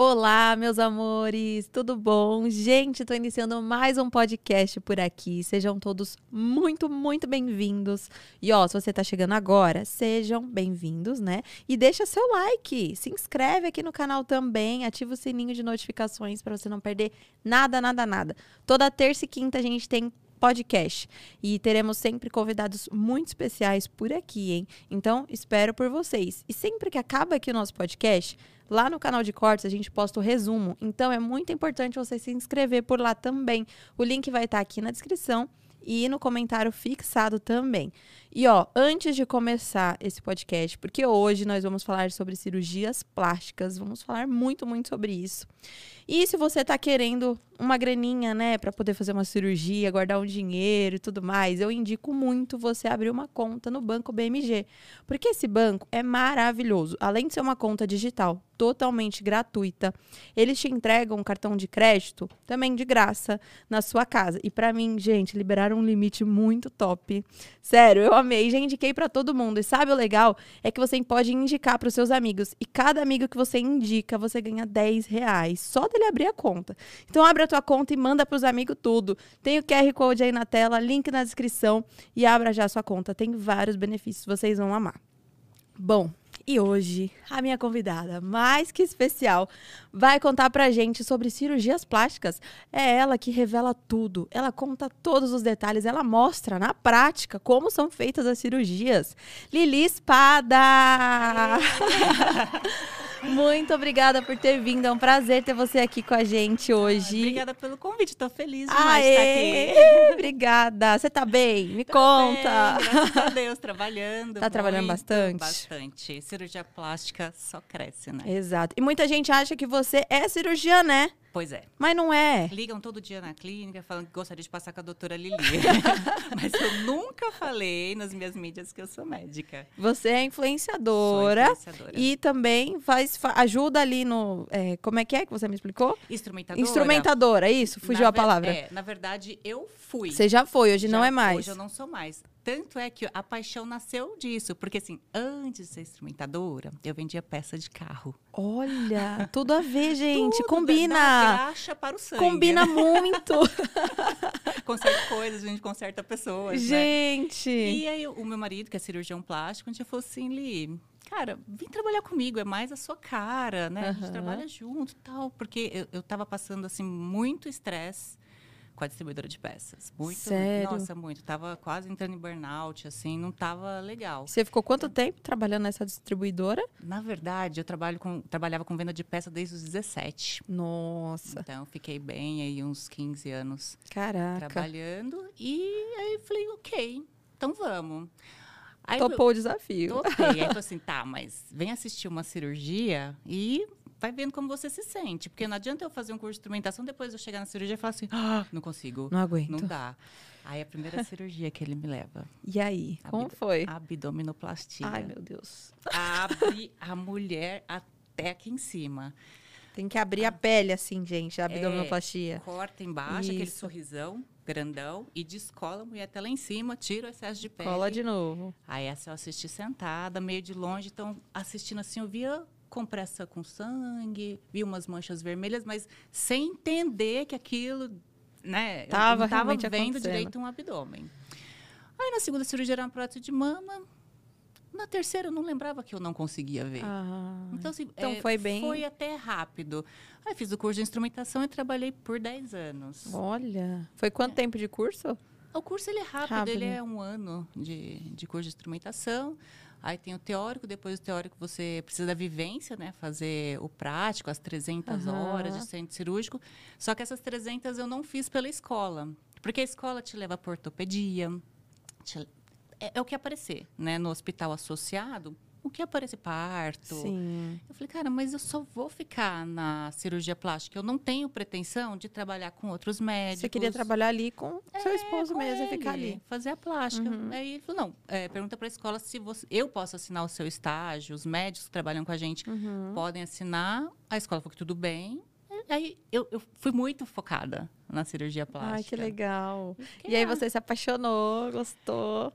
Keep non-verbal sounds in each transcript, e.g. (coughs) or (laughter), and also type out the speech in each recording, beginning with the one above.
Olá, meus amores, tudo bom? Gente, estou iniciando mais um podcast por aqui. Sejam todos muito, muito bem-vindos. E ó, se você está chegando agora, sejam bem-vindos, né? E deixa seu like, se inscreve aqui no canal também, ativa o sininho de notificações para você não perder nada, nada, nada. Toda terça e quinta a gente tem podcast. E teremos sempre convidados muito especiais por aqui, hein? Então, espero por vocês. E sempre que acaba aqui o nosso podcast, Lá no canal de cortes a gente posta o resumo, então é muito importante você se inscrever por lá também. O link vai estar aqui na descrição e no comentário fixado também. E ó, antes de começar esse podcast, porque hoje nós vamos falar sobre cirurgias plásticas, vamos falar muito, muito sobre isso. E se você está querendo uma graninha, né, para poder fazer uma cirurgia, guardar um dinheiro e tudo mais, eu indico muito você abrir uma conta no Banco BMG, porque esse banco é maravilhoso. Além de ser uma conta digital totalmente gratuita, eles te entregam um cartão de crédito também de graça na sua casa. E para mim, gente, liberaram um limite muito top. Sério, eu amei, já indiquei para todo mundo. E sabe o legal? É que você pode indicar para os seus amigos. E cada amigo que você indica, você ganha 10 reais. Só dele abrir a conta. Então abre a tua conta e manda para os amigos tudo. Tem o QR Code aí na tela, link na descrição e abra já a sua conta. Tem vários benefícios, vocês vão amar. Bom, e hoje, a minha convidada, mais que especial, vai contar pra gente sobre cirurgias plásticas. É ela que revela tudo. Ela conta todos os detalhes, ela mostra na prática como são feitas as cirurgias. Lili Espada! (laughs) Muito obrigada por ter vindo. É um prazer ter você aqui com a gente hoje. Obrigada pelo convite. Estou feliz demais Aê, de estar aqui. (laughs) Obrigada. Você tá bem? Me Tô conta. Bem, graças a Deus, trabalhando. Tá muito, trabalhando bastante? Bastante. Cirurgia plástica só cresce, né? Exato. E muita gente acha que você é cirurgiã, né? Pois é. Mas não é. Ligam todo dia na clínica falando que gostaria de passar com a doutora Lili. (laughs) Mas eu nunca falei nas minhas mídias que eu sou médica. Você é influenciadora. Sou influenciadora. E também faz, ajuda ali no. É, como é que é que você me explicou? Instrumentadora. Instrumentadora, isso? Fugiu na a palavra. É, na verdade, eu fui. Você já foi, hoje já, não é mais. Hoje eu não sou mais. Tanto é que a paixão nasceu disso. Porque, assim, antes de ser instrumentadora, eu vendia peça de carro. Olha, tudo a ver, (laughs) gente. Tudo Combina. Da graxa para o sangue. Combina né? (laughs) muito. conserta coisas, a gente conserta pessoas. Gente. Né? E aí, o meu marido, que é cirurgião plástico, a gente falou assim, Li, cara, vem trabalhar comigo, é mais a sua cara, né? Uhum. A gente trabalha junto e tal. Porque eu, eu tava passando, assim, muito estresse com a distribuidora de peças. Muito, Sério? nossa, muito. Tava quase entrando em burnout, assim, não tava legal. Você ficou quanto tempo trabalhando nessa distribuidora? Na verdade, eu trabalho com, trabalhava com venda de peça desde os 17. Nossa. Então, fiquei bem aí uns 15 anos Caraca. trabalhando. E aí falei, ok, então vamos. Aí, Topou o desafio. Topei. Aí falei (laughs) assim, tá, mas vem assistir uma cirurgia e vai vendo como você se sente. Porque não adianta eu fazer um curso de instrumentação, depois eu chegar na cirurgia e falar assim, ah, (gasps) não consigo. Não aguento. Não dá. Aí a primeira (laughs) cirurgia que ele me leva. E aí, como foi? Abdominoplastia. Ai, meu Deus. Abre a mulher até aqui em cima. Tem que abrir a pele assim, gente, a abdominoplastia. É, corta embaixo, Isso. aquele sorrisão grandão e descola a mulher até lá em cima, tira o excesso de pele. Cola de novo. Aí essa eu assisti sentada, meio de longe, então assistindo assim, eu via compressa com sangue, vi umas manchas vermelhas, mas sem entender que aquilo, né, tava, eu estava vendo direito um abdômen. Aí na segunda cirurgia era uma prótese de mama. Na terceira eu não lembrava que eu não conseguia ver. Ah, então, assim, então é, foi bem. Foi até rápido. Aí fiz o curso de instrumentação e trabalhei por 10 anos. Olha. Foi quanto é. tempo de curso? O curso ele é rápido, rápido, ele é um ano de, de curso de instrumentação. Aí tem o teórico, depois do teórico você precisa da vivência, né? Fazer o prático, as 300 uhum. horas de centro cirúrgico. Só que essas 300 eu não fiz pela escola. Porque a escola te leva para ortopedia, te, é, é, o que aparecer, né? No hospital associado, o que aparece parto. Sim. Eu falei, cara, mas eu só vou ficar na cirurgia plástica. Eu não tenho pretensão de trabalhar com outros médicos. Você queria trabalhar ali com é, seu esposo mesmo ele, e ficar ali. Fazer a plástica. Uhum. Aí ele falou, não, é, pergunta para a escola se você, eu posso assinar o seu estágio, os médicos que trabalham com a gente uhum. podem assinar. A escola falou que tudo bem. Aí eu, eu fui muito focada na cirurgia plástica. Ai, que legal. Que e aí você se apaixonou, gostou.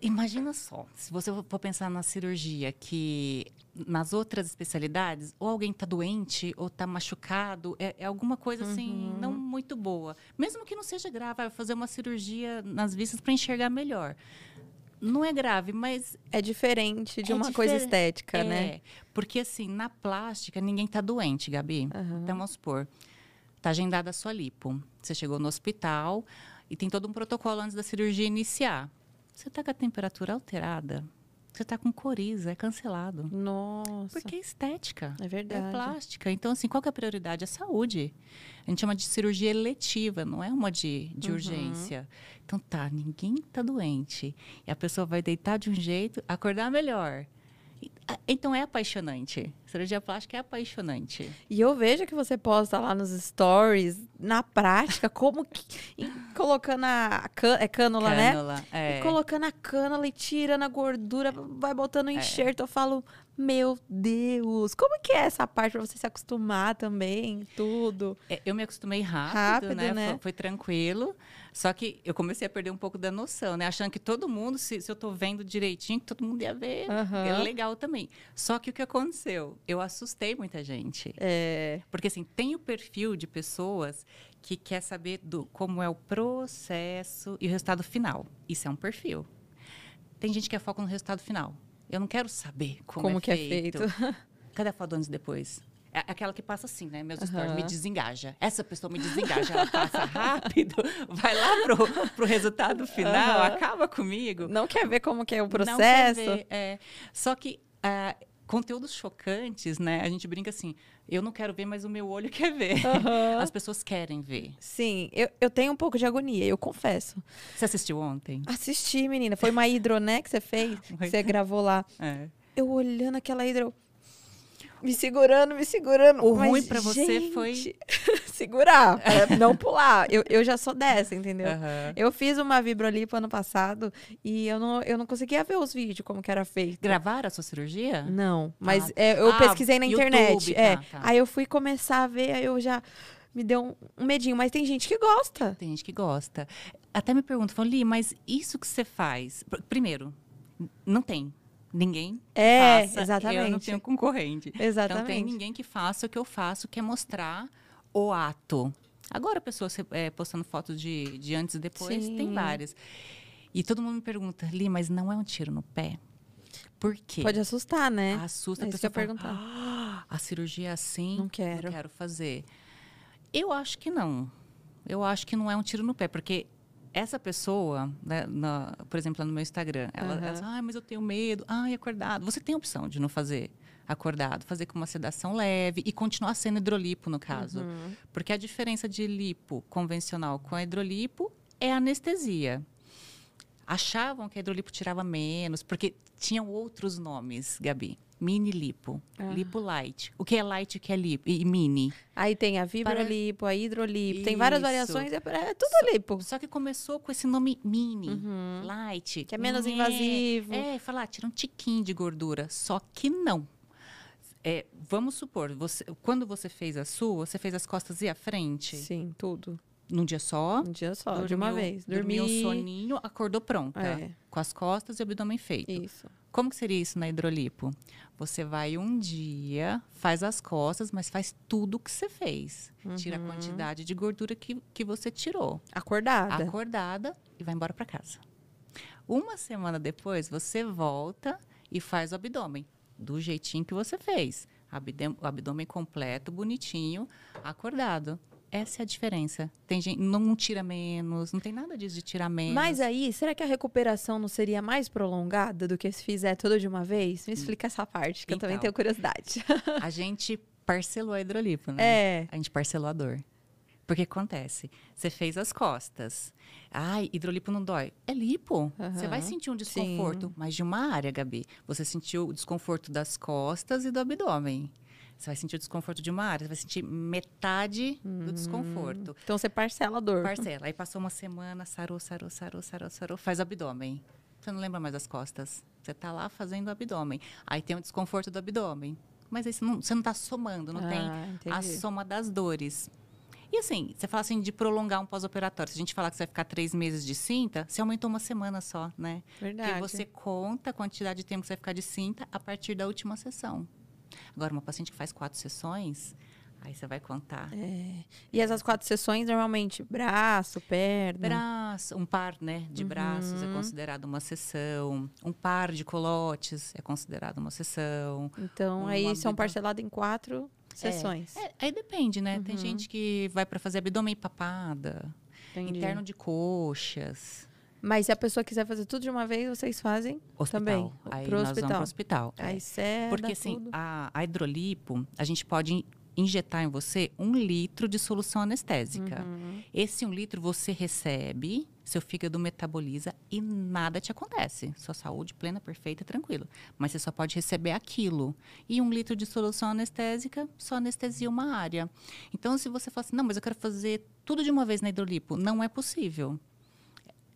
Imagina só, se você for pensar na cirurgia, que nas outras especialidades, ou alguém está doente, ou está machucado, é, é, alguma coisa assim uhum. não muito boa. Mesmo que não seja grave, vai fazer uma cirurgia nas vistas para enxergar melhor. Não é grave, mas. É diferente de é uma difer... coisa estética, é, né? Porque, assim, na plástica, ninguém está doente, Gabi. Uhum. Então, vamos supor, está agendada a sua lipo. Você chegou no hospital e tem todo um protocolo antes da cirurgia iniciar. Você está com a temperatura alterada você está com coriza, é cancelado. Nossa. Porque é estética. É verdade. É plástica. Então, assim, qual é a prioridade? É saúde. A gente chama de cirurgia eletiva, não é uma de, de uhum. urgência. Então, tá, ninguém está doente. E a pessoa vai deitar de um jeito, acordar melhor. Então é apaixonante. Cirurgia plástica é apaixonante. E eu vejo que você posta lá nos stories, na prática, como que. colocando a can, é cânula, cânula né? É. E colocando a cânula e tirando a gordura, vai botando o é. enxerto. É. Eu falo, meu Deus, como que é essa parte para você se acostumar também, tudo? É, eu me acostumei rápido, rápido né? né? Foi, foi, tranquilo. Só que eu comecei a perder um pouco da noção, né? Achando que todo mundo, se, se eu tô vendo direitinho, que todo mundo ia ver. Uhum. É legal também. Só que o que aconteceu? Eu assustei muita gente. É. Porque assim, tem o perfil de pessoas que quer saber do como é o processo e o resultado final. Isso é um perfil. Tem gente que é foco no resultado final. Eu não quero saber como, como é, que feito. é feito. (laughs) Cadê a foto antes e depois? É aquela que passa assim, né? Meus uhum. stories me desengaja. Essa pessoa me desengaja, ela passa rápido, (laughs) vai lá pro, pro resultado final, uhum. acaba comigo. Não quer ver como que é o processo. Não quer ver, é. Só que uh, conteúdos chocantes, né? A gente brinca assim, eu não quero ver, mas o meu olho (laughs) quer ver. Uhum. As pessoas querem ver. Sim, eu, eu tenho um pouco de agonia, eu confesso. Você assistiu ontem? Assisti, menina. Foi uma hidro, né, que você fez? (laughs) que você gravou lá. É. Eu olhando aquela hidro me segurando, me segurando. O Mas, ruim para você foi (laughs) segurar, para não pular. Eu, eu já sou dessa, entendeu? Uhum. Eu fiz uma vibrolipo ano passado e eu não, eu não conseguia ver os vídeos como que era feito. Gravaram a sua cirurgia? Não, mas ah. é, eu ah, pesquisei na YouTube. internet. É. Ah, tá. Aí eu fui começar a ver, aí eu já me deu um, um, medinho, mas tem gente que gosta. Tem gente que gosta. Até me perguntam, falam, Li, mas isso que você faz, primeiro, não tem ninguém é, faça. Exatamente. Eu não tenho concorrente. Exatamente. Então tem ninguém que faça o que eu faço, que é mostrar o ato. Agora a pessoa é, postando fotos de, de antes e depois, Sim. tem várias. E todo mundo me pergunta, Li, mas não é um tiro no pé? Por quê? Pode assustar, né? Assusta é a pessoa. Fala, perguntar. Ah, a cirurgia é assim, não quero. não quero fazer. Eu acho que não. Eu acho que não é um tiro no pé, porque essa pessoa, né, na, por exemplo, no meu Instagram, ela, uhum. ela diz, ah, mas eu tenho medo, ai, acordado. Você tem a opção de não fazer acordado, fazer com uma sedação leve e continuar sendo hidrolipo, no caso. Uhum. Porque a diferença de lipo convencional com a hidrolipo é anestesia. Achavam que a hidrolipo tirava menos, porque tinham outros nomes, Gabi mini lipo, ah. lipo light. O que é light e o que é lipo? E mini. Aí tem a vibrolipo, Para... a hidrolipo, Isso. tem várias variações, é, é tudo só, lipo. Só que começou com esse nome mini, uhum. light. Que é menos invasivo. É, falar, ah, tira um tiquinho de gordura. Só que não. É, vamos supor, você, quando você fez a sua, você fez as costas e a frente? Sim, tudo. Num dia só? Num dia só, dormiu, de uma vez. Dormiu um soninho, acordou pronta. É. Com as costas e o abdômen feito. Isso. Como que seria isso na hidrolipo? Você vai um dia, faz as costas, mas faz tudo o que você fez. Uhum. Tira a uhum. quantidade de gordura que, que você tirou. Acordada. Acordada e vai embora para casa. Uma semana depois, você volta e faz o abdômen. Do jeitinho que você fez. O abdômen completo, bonitinho, acordado. Essa é a diferença. Tem gente não tira menos, não tem nada disso de tirar menos. Mas aí, será que a recuperação não seria mais prolongada do que se fizer tudo de uma vez? Me explica essa parte, que então, eu também então, tenho curiosidade. a (laughs) gente parcelou a hidrolipo, né? É. A gente parcelou a dor. Porque acontece, você fez as costas. Ai, hidrolipo não dói. É lipo. Uhum, você vai sentir um desconforto, sim. mas de uma área, Gabi. Você sentiu o desconforto das costas e do abdômen. Você vai sentir o desconforto de uma área, você vai sentir metade do hum. desconforto. Então você parcela a dor. Parcela. Aí passou uma semana, sarou, sarou, sarou, sarou, sarou, faz abdômen. Você não lembra mais das costas. Você está lá fazendo abdômen. Aí tem o desconforto do abdômen. Mas aí você não, está somando, não ah, tem entendi. a soma das dores. E assim, você fala assim de prolongar um pós-operatório. Se a gente falar que você vai ficar três meses de cinta, você aumentou uma semana só, né? Verdade. Porque você conta a quantidade de tempo que você vai ficar de cinta a partir da última sessão. Agora, uma paciente que faz quatro sessões, Aí você vai contar. É. E essas quatro sessões, normalmente, braço, perna? Braço, um par né, de uhum. braços é considerado uma sessão. Um par de colotes é considerado uma sessão. Então, um aí são parcelados em quatro é, sessões. É, é, aí depende, né? Uhum. Tem gente que vai para fazer abdômen e papada, Entendi. interno de coxas. Mas se a pessoa quiser fazer tudo de uma vez, vocês fazem hospital. também? Aí pro nós hospital. vamos pro hospital. Aí é. Porque assim, a, a hidrolipo, a gente pode injetar em você um litro de solução anestésica. Uhum. Esse um litro você recebe, seu fígado metaboliza e nada te acontece. Sua saúde plena, perfeita, tranquilo. Mas você só pode receber aquilo. E um litro de solução anestésica só anestesia uma área. Então, se você fala assim, não, mas eu quero fazer tudo de uma vez na hidrolipo, não é possível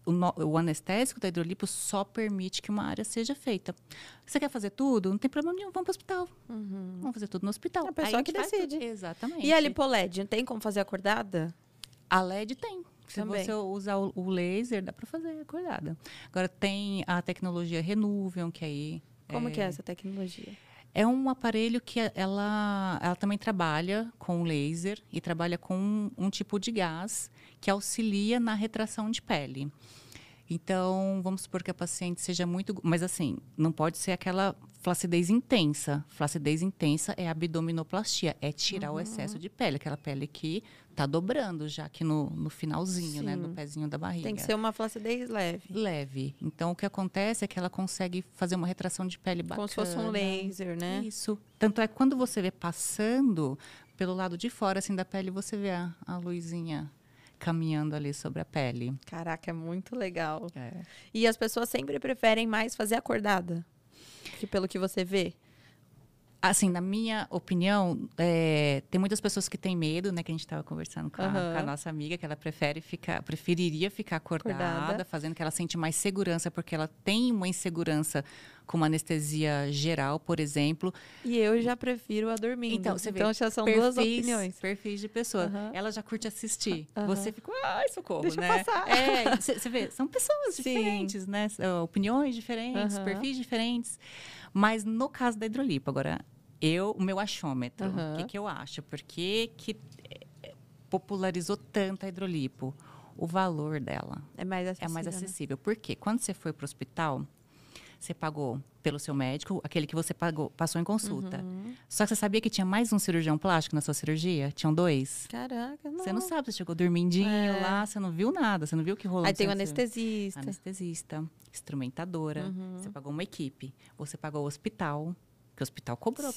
o, no, o, anestésico da hidrolipo só permite que uma área seja feita. Você quer fazer tudo? Não tem problema nenhum, vamos para o hospital. Uhum. Vamos fazer tudo no hospital. É a pessoa que decide. Exatamente. E a lipoled, tem como fazer acordada? A LED tem. Se Também. você usar o, laser, dá para fazer acordada. Agora tem a tecnologia Renuvium, que aí... Como é... que é essa tecnologia? É um aparelho que ela, ela também trabalha com laser e trabalha com um, um tipo de gás que auxilia na retração de pele. Então, vamos supor que a paciente seja muito. Mas, assim, não pode ser aquela flacidez intensa. Flacidez intensa é abdominoplastia, é tirar uhum. o excesso de pele, aquela pele que está dobrando já aqui no, no finalzinho, Sim. né, no pezinho da barriga. Tem que ser uma flacidez leve. Leve. Então, o que acontece é que ela consegue fazer uma retração de pele bacana. Como se fosse um laser, né? Isso. Tanto é que quando você vê passando pelo lado de fora, assim, da pele, você vê a, a luzinha caminhando ali sobre a pele. Caraca, é muito legal. É. E as pessoas sempre preferem mais fazer acordada, que pelo que você vê. Assim, na minha opinião, é, tem muitas pessoas que têm medo, né? Que a gente estava conversando com, uhum. a, com, a, nossa amiga, que ela prefere ficar, preferiria ficar acordada, acordada, fazendo que ela sente mais segurança, porque ela tem uma insegurança com uma anestesia geral, por exemplo. E eu já prefiro a dormindo. Então, você vê, então já são perfis, duas opiniões. Perfis de pessoa. Uhum. Ela já curte assistir. Uhum. Você fica, ai, socorro, Deixa né? Passar. É, você vê, são pessoas Sim. diferentes, né? Opiniões diferentes, perfis diferentes. Mas no caso da hidrolipo, agora, eu, o meu achômetro, o que, que eu acho? Por que, que eh, popularizou tanto a hidrolipo? O valor dela é mais acessível. É mais acessível. Né? Porque quando você foi para o hospital, você pagou pelo seu médico, aquele que você pagou, passou em consulta. Uhum. Só que você sabia que tinha mais um cirurgião plástico na sua cirurgia? Tinham dois? Caraca, não. Você não sabe, você chegou dormindinho é. lá, você não viu nada, você não viu o que rolou. Aí tem o anestesista. Anestesista, instrumentadora, uhum. você pagou uma equipe, você pagou o hospital, que o hospital cobrou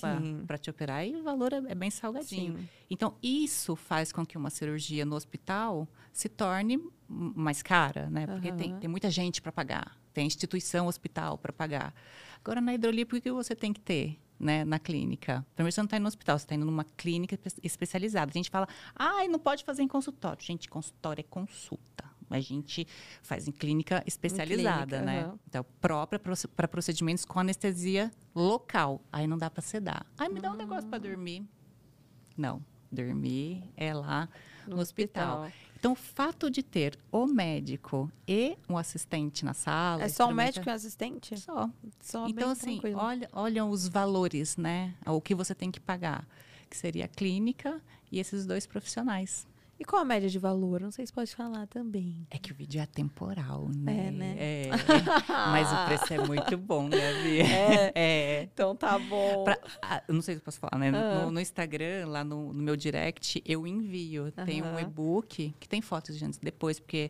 para te operar e o valor é, é bem salgadinho. Sim. Então, isso faz com que uma cirurgia no hospital se torne mais cara, né? Porque uhum. tem, tem muita gente para pagar, tem instituição, hospital para pagar. Agora, na hidrolipo, o que você tem que ter? Né, na clínica. Primeiro, você não está indo no hospital, você está indo numa clínica especializada. A gente fala, ah, não pode fazer em consultório. Gente, consultório é consulta a gente faz em clínica especializada, em clínica, né? Uhum. Então, própria para procedimentos com anestesia local. Aí não dá para sedar. Aí me dá um negócio para dormir. Não, dormir é lá no, no hospital. hospital. Então, o fato de ter o médico e um assistente na sala. É só o médico e o assistente? Só. só então, assim, olha, olham os valores, né? O que você tem que pagar. Que seria a clínica e esses dois profissionais. E qual a média de valor? Não sei se pode falar também. É que o vídeo é temporal, né? É, né? É. (laughs) Mas o preço é muito bom, né, Bia? É. (laughs) é. Então tá bom. Pra, ah, não sei se posso falar, né? No, ah. no, Instagram, lá no, no, meu direct, eu envio. Tem um e-book que tem fotos de antes e depois, porque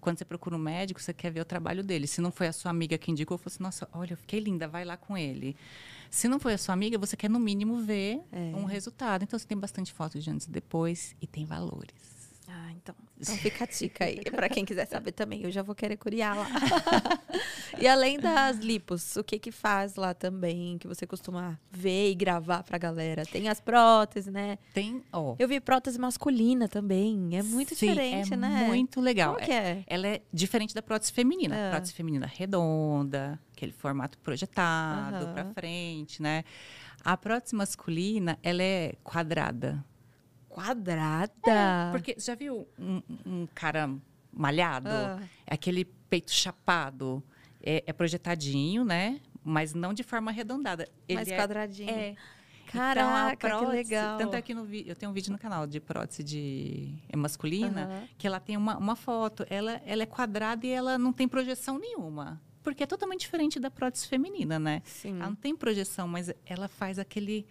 quando você procura um médico, você quer ver o trabalho dele. Se não foi a sua amiga que indicou, você, assim, nossa, olha, eu fiquei linda, vai lá com ele. Se não foi a sua amiga, você quer no mínimo ver é. um resultado. Então você tem bastante fotos de antes e depois e tem valores. Ah, então, então fica a dica aí para quem quiser saber também. Eu já vou querer curiar lá. (laughs) e além das lipos, o que que faz lá também que você costuma ver e gravar pra galera? Tem as próteses, né? Tem, ó. Eu vi prótese masculina também. É muito Sim, diferente, é né? Muito legal. Como que é? Ela é diferente da prótese feminina. É. Prótese feminina redonda, aquele formato projetado uhum. para frente, né? A prótese masculina, ela é quadrada Quadrada? É, porque já viu um, um cara malhado? Ah. Aquele peito chapado. É, é, projetadinho, né? Mas não de forma arredondada. Ele Mais é, quadradinho. É. Caraca, então, prótese, que legal. Tanto é que no eu tenho um vídeo no canal de prótese de é masculina, uhum. que ela tem uma, uma foto. Ela, ela é quadrada e ela não tem projeção nenhuma. Porque é totalmente diferente da prótese feminina, né? Sim. Ela não tem projeção, mas ela faz aquele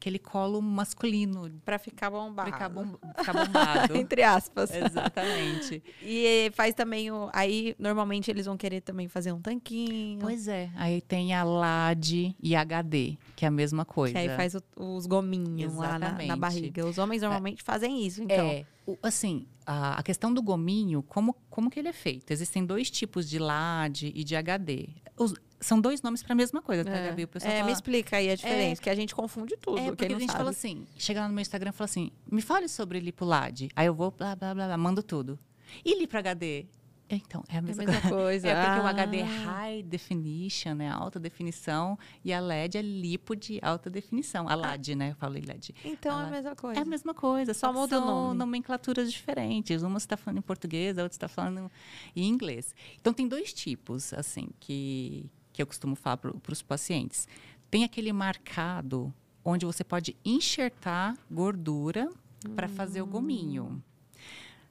aquele colo masculino. Para ficar bombado. Ficar, bom, (laughs) ficar bombado. Entre aspas. Exatamente. e faz também o. Aí, normalmente, eles vão querer também fazer um tanquinho. Pois é. Aí tem a LAD e HD, que é a mesma coisa. Que aí faz o, os gominhos lá na, na, barriga. Os homens normalmente é, fazem isso, então. É. Assim, a, a, questão do gominho, como, como que ele é feito? Existem dois tipos de LAD e de HD. Os, são dois nomes para a mesma coisa, tá, é. Gabi? O pessoal é, fala... me explica aí a diferença, é, que a gente confunde tudo. É, porque a gente sabe. fala assim, chega lá no meu Instagram e fala assim, me fale sobre Lipulad. Aí eu vou, blá, blá, blá, blá mando tudo. E Li para HD? Então, é a mesma, é a mesma coisa. (laughs) É porque ah. o HD é High Definition, né? Alta definição. E a LED é lipo de alta definição. A LAD, ah. né? Eu falei LED. Então a é a mesma coisa. É a mesma coisa. Só, só muda o nome. nomenclaturas diferentes. Uma está falando em português, a outra está falando em inglês. Então, tem dois tipos, assim, que, que eu costumo falar para os pacientes. Tem aquele marcado onde você pode enxertar gordura hum. para fazer o gominho.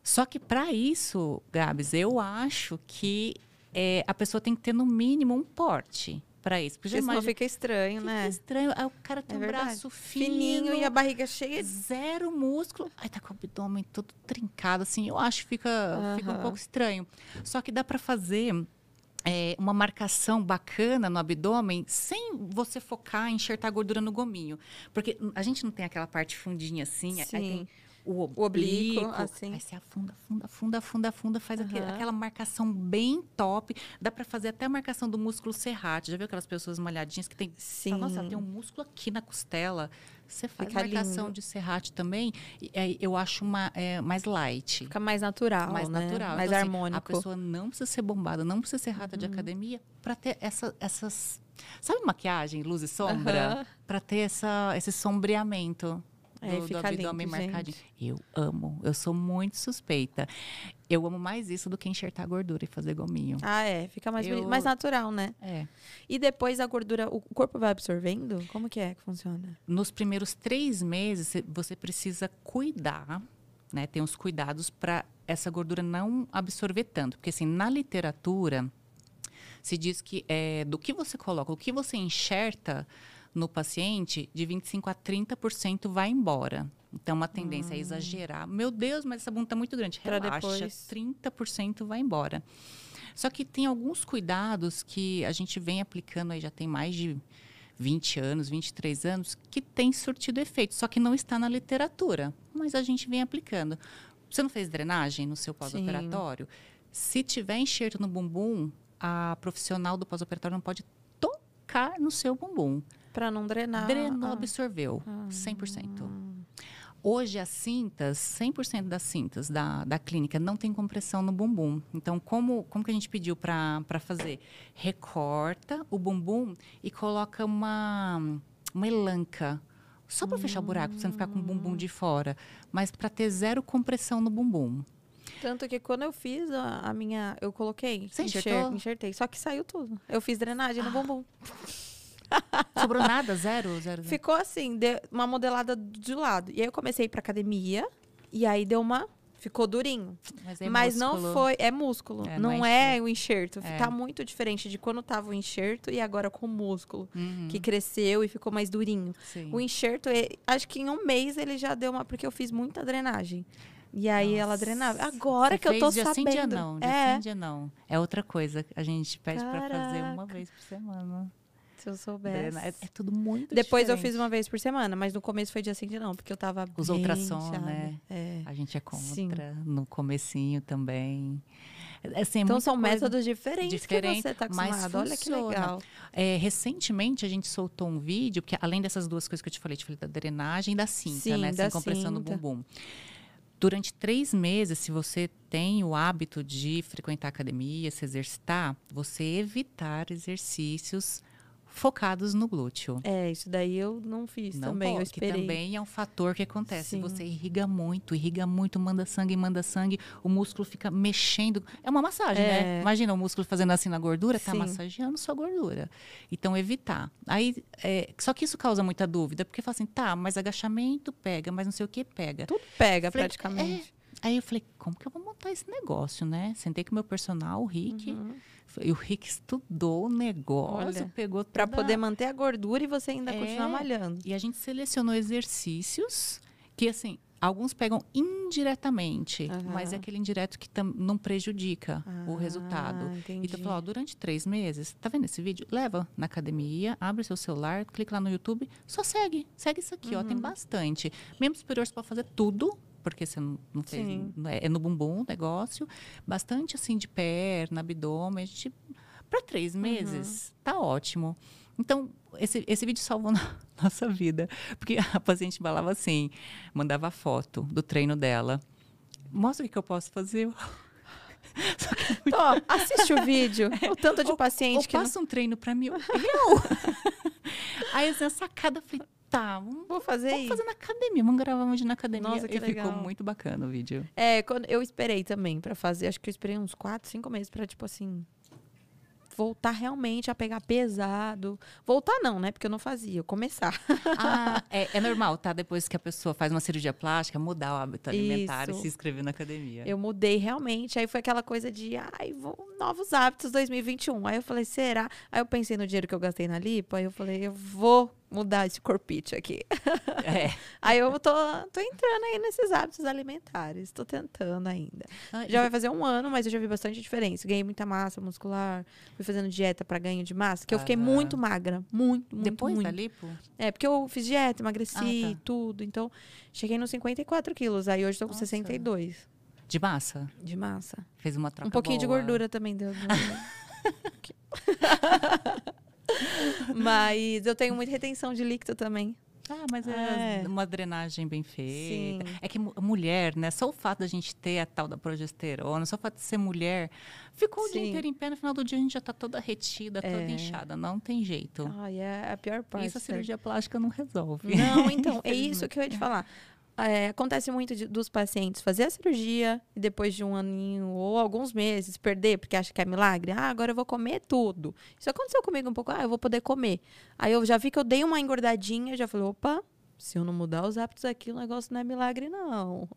Só que para isso, Gabs, eu acho que é, a pessoa tem que ter no mínimo um porte para isso. Porque, Porque senão fica estranho, fica né? estranho. Aí o cara tem é um braço fino, fininho e a barriga cheia. Zero músculo. Aí tá com o abdômen todo trincado, assim. Eu acho que fica, uhum. fica um pouco estranho. Só que dá para fazer é, uma marcação bacana no abdômen sem você focar em enxertar gordura no gominho. Porque a gente não tem aquela parte fundinha assim, Sim. aí tem o oblíquo, o oblíquo assim. Aí você afunda, afunda, afunda, afunda, afunda, faz uhum. aquele, aquela marcação bem top. Dá para fazer até a marcação do músculo serrate. Já viu aquelas pessoas malhadinhas que tem... Sim. Fala, Nossa, tem um músculo aqui na costela. Você faz Fica marcação lindo. de serrate também, é, eu acho uma, é, mais light. Fica mais natural, Mais né? natural. Mais então, harmônico. Assim, a pessoa não precisa ser bombada, não precisa ser rata uhum. de academia para ter essa, essas... Sabe maquiagem, luz e sombra? Uhum. Para ter essa, esse sombreamento. É, do, do abdômen lindo, marcadinho. Gente. Eu amo, eu sou muito suspeita. Eu amo mais isso do que enxertar gordura e fazer gominho. Ah, é. Fica mais, eu... mais natural, né? É. E depois a gordura, o corpo vai absorvendo? Como que é que funciona? Nos primeiros três meses, você precisa cuidar, né? Tem os cuidados para essa gordura não absorver tanto. Porque, assim, na literatura, se diz que é, do que você coloca, o que você enxerta no paciente, de 25% a 30% vai embora. Então, uma tendência hum. é exagerar. Meu Deus, mas essa bunda está muito grande. Relaxa, depois... 30% vai embora. Só que tem alguns cuidados que a gente vem aplicando aí já tem mais de 20 anos, 23 anos, que tem surtido efeito, só que não está na literatura. Mas a gente vem aplicando. Você não fez drenagem no seu pós-operatório? Se tiver enxerto no bumbum, a profissional do pós-operatório não pode tocar no seu bumbum. Para não drenar. Drenou, ah. absorveu, ah. 100%. Hoje, as cintas, 100% das cintas da, da clínica não tem compressão no bumbum. Então, como, como que a gente pediu para fazer? Recorta o bumbum e coloca uma, uma elanca. Só para hum. fechar o buraco, para você não ficar com o bumbum de fora. Mas para ter zero compressão no bumbum. Tanto que quando eu fiz a, a minha... Eu coloquei. Você enxertou? Enxertei. Só que saiu tudo. Eu fiz drenagem ah. no bumbum. (laughs) Sobrou nada? Zero? Zero? zero. Ficou assim, uma modelada de lado. E aí eu comecei a ir pra academia. E aí deu uma ficou durinho. Mas, é Mas não foi. É músculo. É, não, não é, é, o enxerto. É. Tá muito diferente de quando tava o enxerto e agora com o músculo. Uhum. Que cresceu e ficou mais durinho. Sim. O enxerto, acho que em um mês ele já deu uma. Porque eu fiz muita drenagem. E aí Nossa. ela drenava. Agora Você que eu tô dia sabendo. Dia sim, dia não. Dia é. sim, dia não. É outra coisa. A gente pede para fazer uma vez por semana. Se eu soubesse. É, é tudo muito Depois diferente. eu fiz uma vez por semana, mas no começo foi dia sim, dia não, porque eu tava Os ultrassom, né? É. A gente é contra. Sim. No comecinho também. É, assim, então são métodos diferentes diferente, que você está acostumado. Olha que legal. É, recentemente a gente soltou um vídeo, porque além dessas duas coisas que eu te falei, te falei da drenagem e da cinta, Sim, né? Sem compressão no bumbum. Durante três meses, se você tem o hábito de frequentar academia, se exercitar, você evitar exercícios focados no glúteo. É, isso daí eu não fiz não também, pode, eu esperei. Que também é um fator que acontece. Sim. Você irriga muito, irriga muito, manda sangue, manda sangue, o músculo fica mexendo. É uma massagem, né? é. né? Imagina o músculo fazendo assim na gordura, tá Sim. massageando sua gordura. Então, evitar. Aí, é, só que isso causa muita dúvida, porque fala assim, tá, mas agachamento pega, mas não sei o que pega. Tudo pega, falei, praticamente. É. Aí eu falei, como que eu vou montar esse negócio, né? Sentei com o meu personal, o Rick. Uhum. E o Rick estudou o negócio, Olha, pegou para poder manter a gordura e você ainda é, continuar malhando. E a gente selecionou exercícios que assim, alguns pegam indiretamente, uhum. mas é aquele indireto que não prejudica ah, o resultado. Entendi. Então, falou, ó, durante três meses, tá vendo esse vídeo? Leva na academia, abre seu celular, clica lá no YouTube, só segue, segue isso aqui, uhum. ó, tem uhum. bastante. Membro superior você pode fazer tudo, porque você não, não fez. Não é, é, no bumbum o negócio. Bastante assim de perna, abdômen. A gente. Para três uhum. meses, uhum. tá ótimo. Então, esse, esse vídeo salvou (laughs) na nossa vida. Porque a paciente falava assim, mandava foto do treino dela. Mostra o que eu posso fazer. (laughs) Tó, assiste o vídeo. (laughs) É. O tanto de paciente ou, que. Passa não... um treino para mim. Eu. Aí, assim, a sacada, falei, tá, vamos, vou fazer vamos fazer na academia, vamos gravar um na academia. Nossa, que e legal. ficou muito bacana o vídeo. É, quando eu esperei também para fazer, acho que eu esperei uns quatro, cinco meses para tipo assim, voltar realmente a pegar pesado. Voltar não, né? Porque eu não fazia, eu começar. (laughs) Ah, (laughs) é, é, normal, tá? Depois que a pessoa faz uma cirurgia plástica, mudar o hábito alimentar Isso. e se inscrever na academia. Eu mudei realmente. Aí foi aquela coisa de, ai, vou, novos hábitos 2021. Aí eu falei, será? Aí eu pensei no dinheiro que eu gastei na lipo, aí eu falei, eu vou mudar esse corpite aqui. (laughs) É. aí eu tô, tô entrando aí nesses hábitos alimentares, tô tentando ainda. Ah, já vai fazer um ano, mas eu já vi bastante diferença. Ganhei muita massa muscular, fui fazendo dieta para ganho de massa, que eu fiquei muito magra, muito, muito, Depois muito. da lipo? É, porque eu fiz dieta, emagreci, ah, tá. tudo. Então, cheguei nos 54 quilos, aí hoje tô com Nossa. 62. De massa? De massa. Fez uma troca Um pouquinho boa. de gordura também deu. (laughs) (laughs) Mas eu tenho muita retenção de líquido também. Ah, mas é, é, uma drenagem bem feita. Sim. É que mulher, né? Só o fato da gente ter a tal da progesterona, só o fato de ser mulher, ficou Sim. o dia inteiro em pé, no final do dia a gente já tá toda retida, é. toda inchada. Não tem jeito. Ai, é a pior parte. Isso a cirurgia plástica não resolve. Não, (laughs) então, é isso que eu ia te falar é, acontece muito de, dos pacientes fazer a cirurgia e depois de um aninho ou alguns meses perder, porque acha que é milagre. Ah, agora eu vou comer tudo. Isso aconteceu comigo um pouco. Ah, eu vou poder comer. Aí eu já vi que eu dei uma engordadinha, já falei, opa, se eu não mudar os hábitos aqui, o negócio não é milagre, não.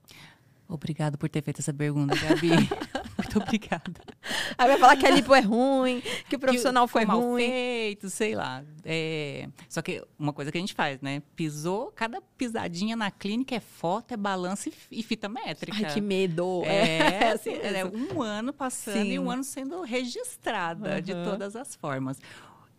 Obrigado por ter feito essa pergunta, Gabi. (laughs) Muito obrigada. (laughs) Aí vai falar que a lipo é ruim, que o profissional que foi, foi ruim. feito, sei lá. É... Só que uma coisa que a gente faz, né? Pisou, cada pisadinha na clínica é foto, é balanço e fita métrica. Ai, que medo. É, (laughs) é, assim, é um ano passando Sim. e um ano sendo registrada uhum. de todas as formas.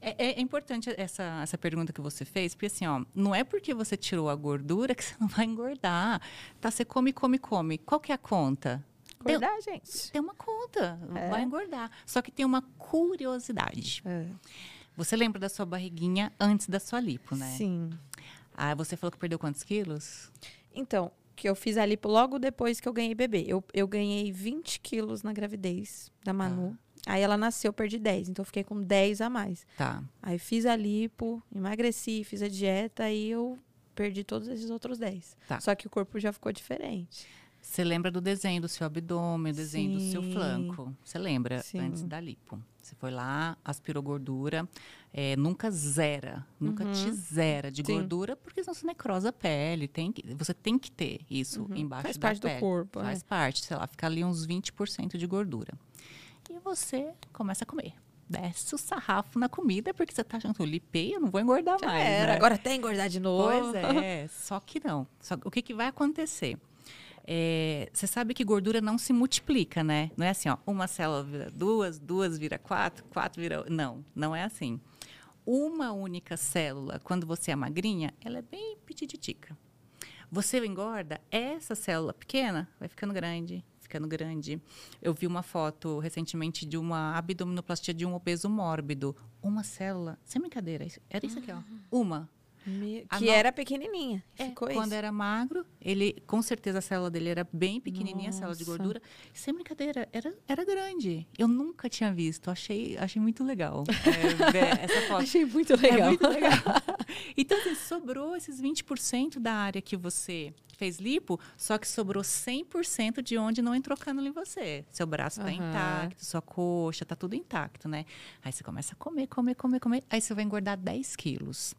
É, é, é, importante essa, essa pergunta que você fez, porque assim, ó, não é porque você tirou a gordura que você não vai engordar. Tá, você come, come, come. Qual que é a conta? Engordar, tem, gente. Tem uma conta, é. vai engordar. Só que tem uma curiosidade. É. Você lembra da sua barriguinha antes da sua lipo, né? Sim. Ah, você falou que perdeu quantos quilos? Então, que eu fiz a lipo logo depois que eu ganhei bebê. Eu, eu ganhei 20 quilos na gravidez da Manu. Ah. Aí ela nasceu, eu perdi 10, então eu fiquei com 10 a mais. Tá. Aí fiz a lipo, emagreci, fiz a dieta, aí eu perdi todos esses outros 10. Tá. Só que o corpo já ficou diferente. Você lembra do desenho do seu abdômen, o desenho Sim. do seu flanco? Você lembra Sim. antes da lipo? Você foi lá, aspirou gordura, é, nunca zera, nunca uhum. te zera de Sim. gordura, porque senão você necrosa a pele. Tem que, você tem que ter isso uhum. embaixo Faz da parte pele. do corpo. Faz é. parte, sei lá, fica ali uns 20% de gordura e você começa a comer. Desce o sarrafo na comida, porque você tá achando, eu lipei, eu não vou engordar Já mais. Era, né? agora até engordar de novo. Pois é, só que não. Só, o que, que vai acontecer? É, você sabe que gordura não se multiplica, né? Não é assim, ó, uma célula vira duas, duas vira quatro, quatro vira. Não, não é assim. Uma única célula, quando você é magrinha, ela é bem petititica. Você engorda, essa célula pequena vai ficando grande, ficando grande. Eu vi uma foto recentemente de uma abdominoplastia de um obeso mórbido. Uma célula, sem brincadeira, era isso aqui, ó. Uma. Me... Que no... era pequenininha. É, ficou quando isso. era magro, ele, com certeza a célula dele era bem pequenininha, Nossa. a célula de gordura. Sem brincadeira, era, era grande. Eu nunca tinha visto. Achei, achei muito legal é, essa foto. (laughs) achei muito legal. É muito legal. (laughs) então, assim, sobrou esses 20% da área que você fez lipo, só que sobrou 100% de onde não entrou cânula em você. Seu braço tá uhum. intacto, sua coxa, tá tudo intacto, né? Aí você começa a comer, comer, comer, comer. Aí você vai engordar 10 quilos.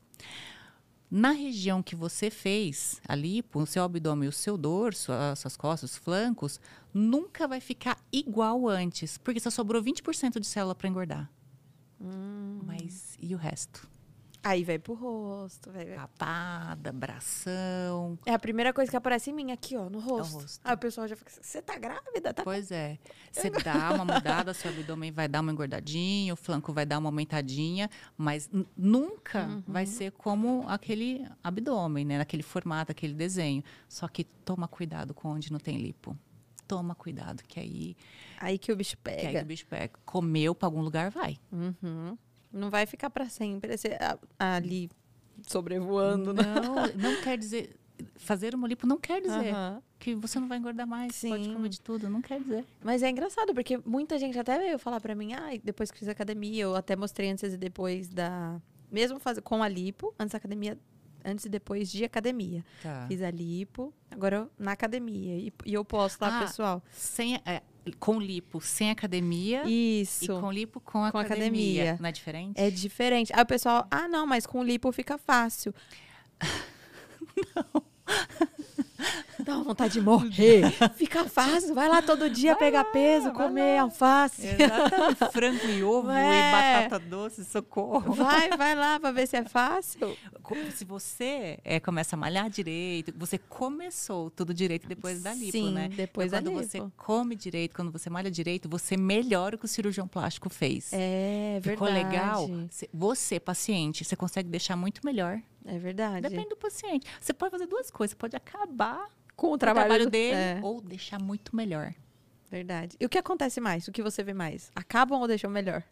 Na região que você fez a lipo, o seu abdômen, o seu dorso, as suas costas, os flancos, nunca vai ficar igual antes, porque só sobrou 20% de célula para engordar. Hum. Mas e o resto? Aí vai pro rosto, vai. Papada, bração. É a primeira coisa que aparece em mim aqui, ó, no rosto. É rosto. Aí o pessoal já fica, você tá grávida? Tá pois é. Você dá uma (laughs) mudada, seu abdômen vai dar uma engordadinha, o flanco vai dar uma aumentadinha, mas nunca uhum. vai ser como aquele abdômen, né? Naquele formato, aquele desenho. Só que toma cuidado com onde não tem lipo toma cuidado, que aí. Aí que o bicho pega. Que aí que o bicho pega. Comeu para algum lugar, vai. Uhum. Não vai ficar para sempre ali sobrevoando. Né? Não, não quer dizer. Fazer uma lipo não quer dizer uhum. que você não vai engordar mais, Sim. pode comer de tudo, não quer dizer. Mas é engraçado, porque muita gente até veio falar para mim, ah, depois que fiz academia, eu até mostrei antes e depois da. Mesmo faz, com a lipo, antes da academia, antes e depois de academia. Tá. Fiz a lipo, agora eu, na academia. E, e eu posto lá, ah, pessoal. Sem, é, com lipo sem academia. Isso. E com lipo com, com academia. academia. Não é diferente? É diferente. Aí o pessoal, ah, não, mas com lipo fica fácil. (laughs) (laughs) não. Dá uma vontade de morrer. (laughs) Fica fácil. Vai lá todo dia vai pegar lá, peso, comer lá. alface. Exatamente. Frango e ovo (laughs) é. e batata doce, socorro. Vai, vai lá para ver se é fácil. Se você é, começa a malhar direito, você começou tudo direito depois da lipo, Sim, né? depois então, da quando lipo. Quando você come direito, quando você malha direito, você melhora o que o cirurgião plástico fez. É, Ficou verdade. legal? Você, paciente, você consegue deixar muito melhor. É verdade. Depende do paciente. Você pode fazer duas coisas. Você pode acabar com o trabalho, o trabalho dele é. ou deixar muito melhor. Verdade. E o que acontece mais? O que você vê mais? Acabam ou deixam melhor?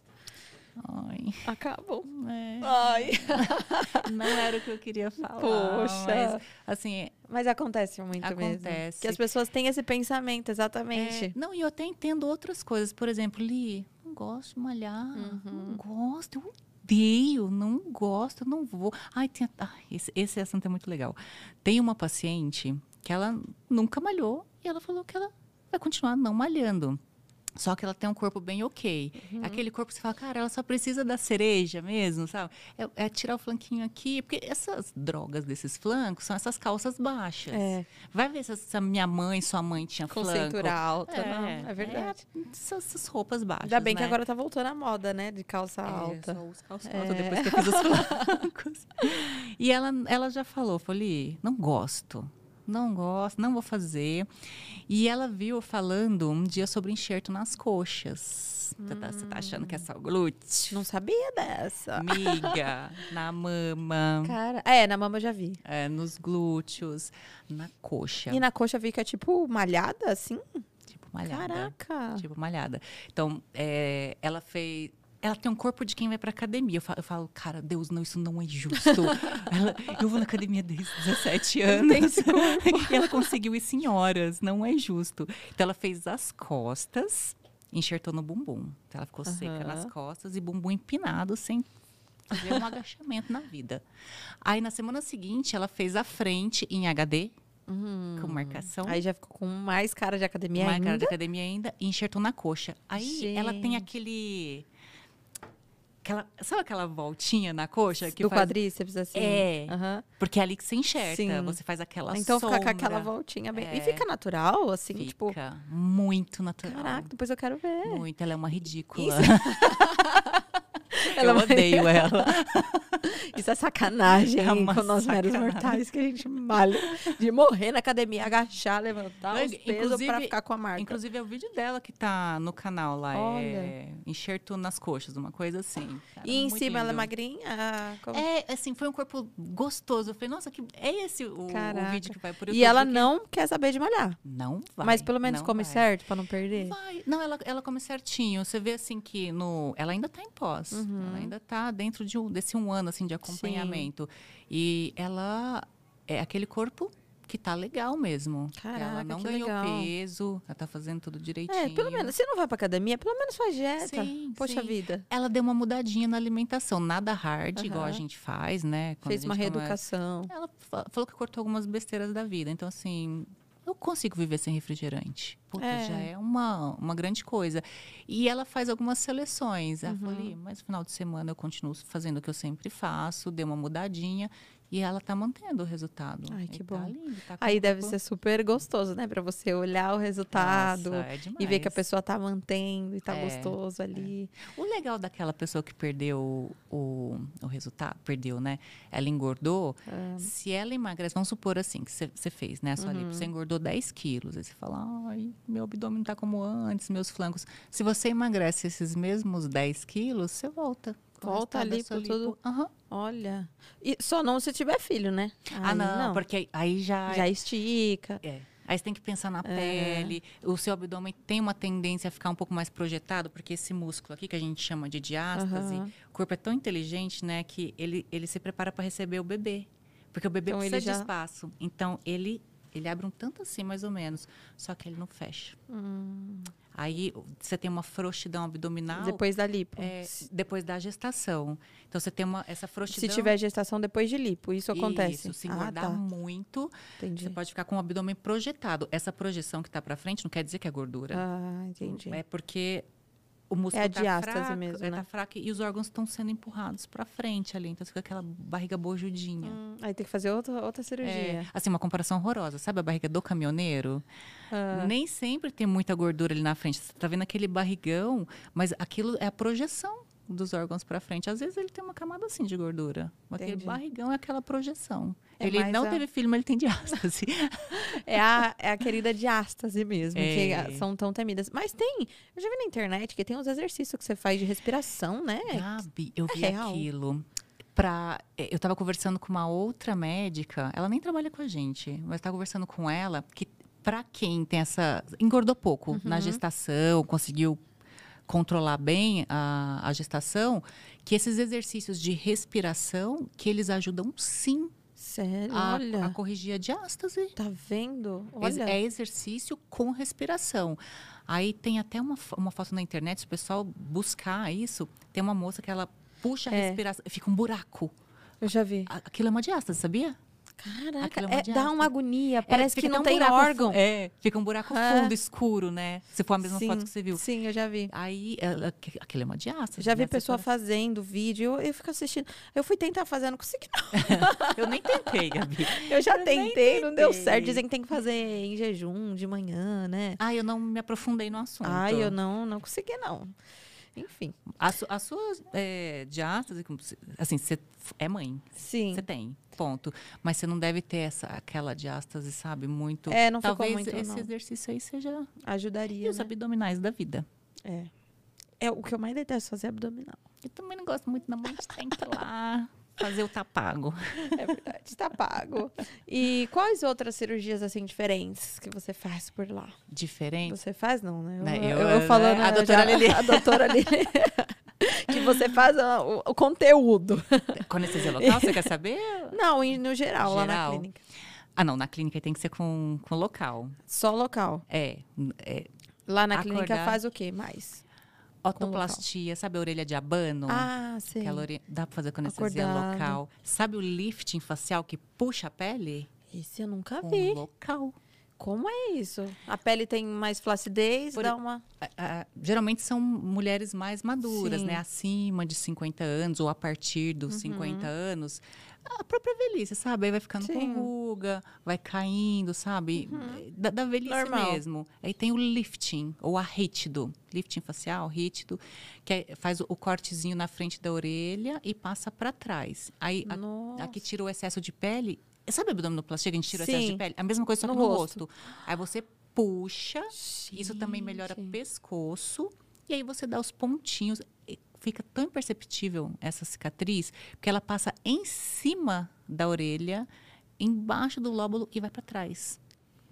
Ai. Acabam. É. Ai. (laughs) Não era o que eu queria falar. Poxa. Mas, assim. Mas acontece muito acontece. mesmo. Que as pessoas têm esse pensamento, exatamente. É, não, e eu até entendo outras coisas. Por exemplo, Li, não gosto de malhar. Uhum. Não gosto. Eu odeio, não gosto, não vou. Ai, tem, esse, esse assunto é muito legal. Tem uma paciente que ela nunca malhou e ela falou que ela vai continuar não malhando. Só que ela tem um corpo bem ok. Uhum. Aquele corpo que você fala, cara, ela só precisa da cereja mesmo, sabe? É, é, tirar o flanquinho aqui. Porque essas drogas desses flancos são essas calças baixas. É. Vai ver se, se a minha mãe, sua mãe tinha Com flanco. cintura alta, é, não. É verdade. É, essas, essas, roupas baixas, Ainda bem né? que agora tá voltando a moda, né? De calça é, alta. Só uso calça alta depois que eu fiz os flancos. (laughs) e ela, ela já falou, falei, não gosto não gosto, não vou fazer. E ela viu falando um dia sobre enxerto nas coxas. Hum. Você tá achando que é só glúteo? Não sabia dessa. Amiga, (laughs) na mama. Cara, é, na mama eu já vi. É, nos glúteos, na coxa. E na coxa fica tipo malhada assim? Tipo malhada. Caraca. Tipo malhada. Então, é, ela fez ela tem um corpo de quem vai pra academia. Eu falo, eu falo cara, Deus, não, isso não é justo. (laughs) ela, eu vou na academia desde 17 anos. (laughs) e ela conseguiu isso em horas. Não é justo. Então, ela fez as costas, enxertou no bumbum. Então, ela ficou uhum. seca nas costas e bumbum empinado, sem fazer um agachamento na vida. Aí, na semana seguinte, ela fez a frente em HD, Uhum. com marcação. Aí já ficou com mais cara de academia mais ainda. Mais cara de academia ainda e enxertou na coxa. Aí Gente. ela tem aquele Aquela, sabe aquela voltinha na coxa? Que Do faz... quadríceps, assim? É. Uhum. Porque é ali que você enxerga. Sim. Você faz aquela Então sombra. fica com aquela voltinha bem. É. E fica natural, assim, fica tipo. Fica muito natural. Caraca, depois eu quero ver. Muito, ela é uma ridícula. (laughs) (laughs) ela eu é odeio ela. (laughs) Isso é sacanagem é com nós meros mortais que a gente malha de morrer na academia, agachar, levantar Não, os pesos pra ficar com a marca. Inclusive é o vídeo dela que tá no canal lá. Olha. É enxerto nas coxas, uma coisa assim. Cara, e em cima lindo. ela é magrinha? Como... É, assim, foi um corpo gostoso. Eu falei, nossa, que é esse o, o vídeo que vai por YouTube. E ela não quer saber de malhar. Não vai. Mas pelo menos come vai. certo pra não perder? Vai. Não, ela, ela come certinho. Você vê assim que no. Ela ainda tá em pós. Uhum. Uhum. Ela ainda está dentro de um, desse um ano assim de acompanhamento. Sim. E ela é aquele corpo que tá legal mesmo. Caraca, ela não ganhou legal. peso, ela tá fazendo tudo direitinho. É, pelo menos, se não vai pra academia, pelo menos faz dieta. Sim, Poxa sim. vida. Ela deu uma mudadinha na alimentação, nada hard, uhum. igual a gente faz, né? Quando Fez uma reeducação. Ela falou que cortou algumas besteiras da vida. Então, assim, eu consigo viver sem refrigerante. Puta, é. já é uma, uma grande coisa. E ela faz algumas seleções. Uhum. falou, mas no final de semana eu continuo fazendo o que eu sempre faço, dei uma mudadinha. E ela tá mantendo o resultado. Ai, que tá bom. Lindo, tá Aí deve ser super gostoso, né? Para você olhar o resultado Nossa, é e ver que a pessoa tá mantendo e tá é, gostoso ali. É. O legal daquela pessoa que perdeu o, o resultado, perdeu, né? Ela engordou. Ah. Se ela emagrece, vamos supor assim, que você fez, né? A sua uhum. lipo, você engordou 10 quilos. Aí você fala, ai, meu abdômen tá como antes, meus flancos. Se você emagrece esses mesmos 10 quilos, você volta Volta ali por tudo. Uhum. Olha. E só não se tiver filho, né? Aí, ah, não, não, porque aí já. Já estica. É. Aí você tem que pensar na é. pele. O seu abdômen tem uma tendência a ficar um pouco mais projetado, porque esse músculo aqui, que a gente chama de diástase, uhum. o corpo é tão inteligente, né, que ele, ele se prepara para receber o bebê. Porque o bebê então, precisa já... de espaço. Então, ele, ele abre um tanto assim, mais ou menos. Só que ele não fecha. Hum. Aí você tem uma frouxidão abdominal. Depois da lipo. É, depois da gestação. Então você tem uma, essa frouxidão. Se tiver gestação depois de lipo, isso acontece. Isso, se engordar ah, tá. muito, entendi. você pode ficar com o abdômen projetado. Essa projeção que está para frente não quer dizer que é gordura. Ah, entendi. É porque o músculo é a tá diástase fraco, mesmo, é, né? tá fraco e os órgãos estão sendo empurrados para frente ali, então fica aquela barriga bojudinha. Hum, aí tem que fazer outra, outra cirurgia. É, assim, uma comparação horrorosa. Sabe a barriga do caminhoneiro? Ah. Nem sempre tem muita gordura ali na frente. Você tá vendo aquele barrigão, mas aquilo é a projeção dos órgãos para frente. Às vezes ele tem uma camada assim de gordura. Aquele barrigão é aquela projeção. É ele não a... teve filho, mas ele tem diástase. (laughs) é, a, é a querida diástase mesmo, é. que são tão temidas. Mas tem, eu já vi na internet que tem uns exercícios que você faz de respiração, né? Gabi, eu é vi aquilo. Pra, é, eu estava conversando com uma outra médica, ela nem trabalha com a gente, mas estava conversando com ela que para quem tem essa engordou pouco uhum. na gestação, conseguiu controlar bem a, a gestação, que esses exercícios de respiração, que eles ajudam sim Sério? A, Olha. a corrigir a diástase. Tá vendo? Olha. É exercício com respiração. Aí tem até uma, uma foto na internet, se o pessoal buscar isso, tem uma moça que ela puxa a é. respiração, fica um buraco. Eu já vi. Aquilo é uma diástase, sabia? Caraca, é, dá uma agonia. É, Parece que não um tem órgão. É, fica um buraco ah. fundo, escuro, né? Se for a mesma sim, foto que você viu. Sim, eu já vi. Aí, aquilo é uma diástase. Já vi né? pessoa fazendo vídeo, eu, eu fico assistindo. Eu fui tentar fazer, não consegui não. (laughs) eu nem tentei, Gabi. Eu já eu tentei, tentei, não deu certo. Dizem que tem que fazer em jejum, de manhã, né? Ah, eu não me aprofundei no assunto. Ah, eu não, não consegui não. Enfim. A, su, a sua é, diástase, assim, você é mãe. Sim. Você tem, ponto. Mas você não deve ter essa, aquela diástase, sabe, muito... É, não Talvez ficou muito, esse não. exercício aí seja... Ajudaria, E os né? abdominais da vida. É. É o que eu mais detesto fazer abdominal. Eu também não gosto muito, não, mas tem que ir lá fazer o tá pago. (laughs) É verdade, tá pago. E quais outras cirurgias assim diferentes que você faz por lá? Diferentes? Você faz não, né? Eu, né, eu, eu, falando né? a doutora Lili. (laughs) A doutora Lili. (laughs) que você faz o, o, conteúdo. Com anestesia local, você quer saber? Não, no geral, geral, lá na clínica. Ah, não, na clínica tem que ser com, com local. Só local? É. é lá na acordar... clínica faz o quê mais? Otoplastia, sabe a orelha de abano? Ah, sim. Aquela orelha, dá pra fazer com anestesia Acordado. local. Sabe o lifting facial que puxa a pele? Esse eu nunca vi. local. Como é isso? A pele tem mais flacidez, Por, dá uma... geralmente são mulheres mais maduras, Sim. né? Acima de 50 anos ou a partir dos uhum. 50 anos a própria velhice, sabe? Aí vai ficando Sim. com ruga, vai caindo, sabe? Uhum. Da, da, velhice Normal. mesmo. Aí tem o lifting, ou a rítido. Lifting facial, rítido, que é, faz o, o, cortezinho na frente da orelha e passa para trás. Aí a, aqui tira o excesso de pele. Sabe a abdominoplastia que a gente tira Sim. o excesso de pele? A mesma coisa só no, no rosto. rosto. Aí você puxa, isso também melhora pescoço. E aí você dá os pontinhos fica tão imperceptível essa cicatriz, porque ela passa em cima da orelha, embaixo do lóbulo e vai para trás.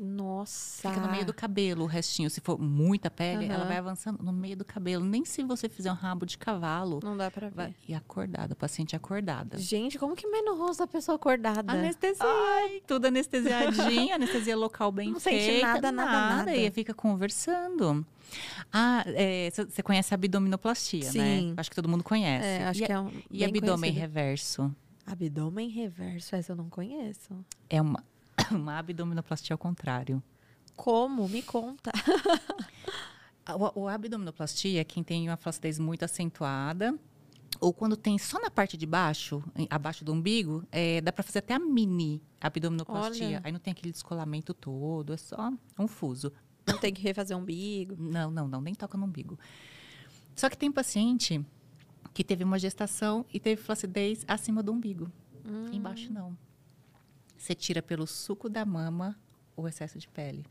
Nossa. Fica no meio do cabelo o restinho. Se for muita pele, ela Aham. vai avançando no meio do cabelo. Nem se você fizer um rabo de cavalo. Não dá pra ver. Vai... E acordada, paciente acordada. Gente, como que no rosto da pessoa acordada? Anestesia. Ai, tudo anestesiadinho, (laughs) anestesia local bem Não sente feita. nada, nada, nada. E fica conversando. Ah, você conhece a abdominoplastia, Sim. né? Acho que todo mundo conhece. É, acho e, que é um. E abdômen conhecido. reverso? Abdômen reverso, essa eu não conheço. É uma, (coughs) uma abdominoplastia ao contrário. Como? Me conta. (laughs) O, o abdominoplastia é quem tem uma flacidez muito acentuada. Ou quando tem só na parte de baixo, abaixo do umbigo, é, dá para fazer até a mini abdominoplastia. Olha. Aí não tem aquele descolamento todo, é só um fuso. Não tem que refazer o umbigo. (coughs) Não, não, não, nem toca no umbigo. Só que tem paciente que teve uma gestação e teve flacidez acima do umbigo. Hum. Embaixo não. Você tira pelo suco da mama o excesso de pele.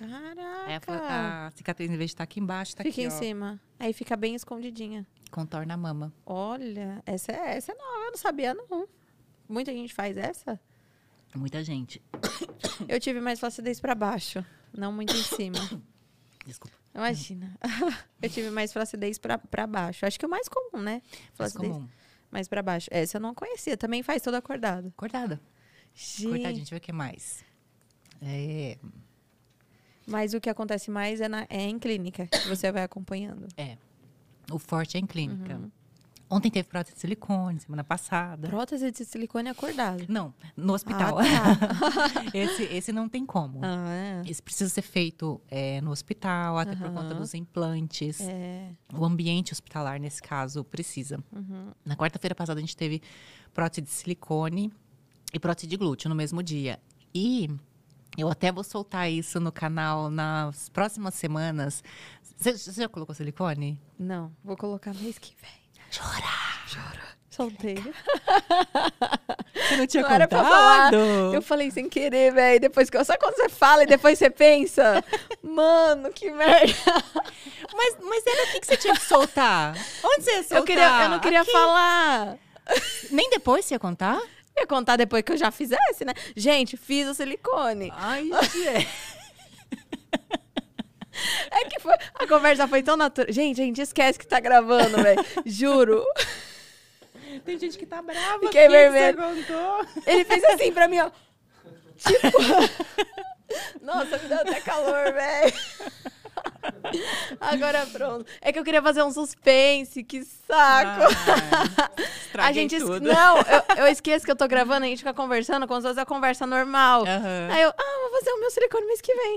Aí a, Caraca. fla- a cicatriz, em vez de estar aqui embaixo, tá fica aqui, em ó. cima. Aí fica bem escondidinha. Contorna a mama. Olha, essa é, essa é nova, eu não sabia não. Muita gente faz essa. Muita gente. (coughs) Eu tive mais flacidez pra baixo, não muito em cima. (coughs) Desculpa. Imagina. (laughs) eu tive mais flacidez pra, pra baixo. Acho que é o mais comum, né? Flacidez comum. mais pra baixo. Essa eu não conhecia. Também faz toda acordada. Acordada. Gente, Cortadinho, deixa eu ver o que mais. É, Mas o que acontece mais é, na- é em clínica, que você vai acompanhando. é. O forte é em clínica. Uhum. Ontem teve prótese de silicone, semana passada. Prótese de silicone acordado. Não, no hospital. Ah, tá. (laughs) esse, esse não tem como. ah, é. Esse precisa ser feito é, no hospital, até por conta dos implantes. É. O ambiente hospitalar, nesse caso, precisa. Uhum. Na quarta-feira passada, a gente teve prótese de silicone e prótese de glúteo no mesmo dia. E eu até vou soltar isso no canal nas próximas semanas. Você você já colocou silicone? Não, vou colocar mês que vem. Chora! Soltei. Você não tinha Não era pra falar. contado? Eu falei sem querer, velho. Depois que sabe quando você fala e depois você pensa, mano, que merda. Mas, mas era aqui que você tinha que soltar. Onde você ia soltar? Eu, queria, eu não queria Aqui. falar. Nem depois você ia contar? Ia contar depois que eu já fizesse, né? Gente, fiz o silicone. Ai, gente. É que foi, a conversa foi tão natural. Gente, a gente esquece que tá gravando, velho. Juro. Tem gente que tá brava. Fiquei vermelho. Ele fez assim pra mim, ó. Tipo. (laughs) Nossa, me deu até calor, velho. (laughs) Agora pronto. É que eu queria fazer um suspense, que saco. (laughs) Ai, a gente. tudo. Não, eu, (laughs) eu esqueço que eu tô gravando, a gente fica conversando como se fosse a conversa normal. Aham. Aí eu, ah, vou fazer o meu silicone mês que vem.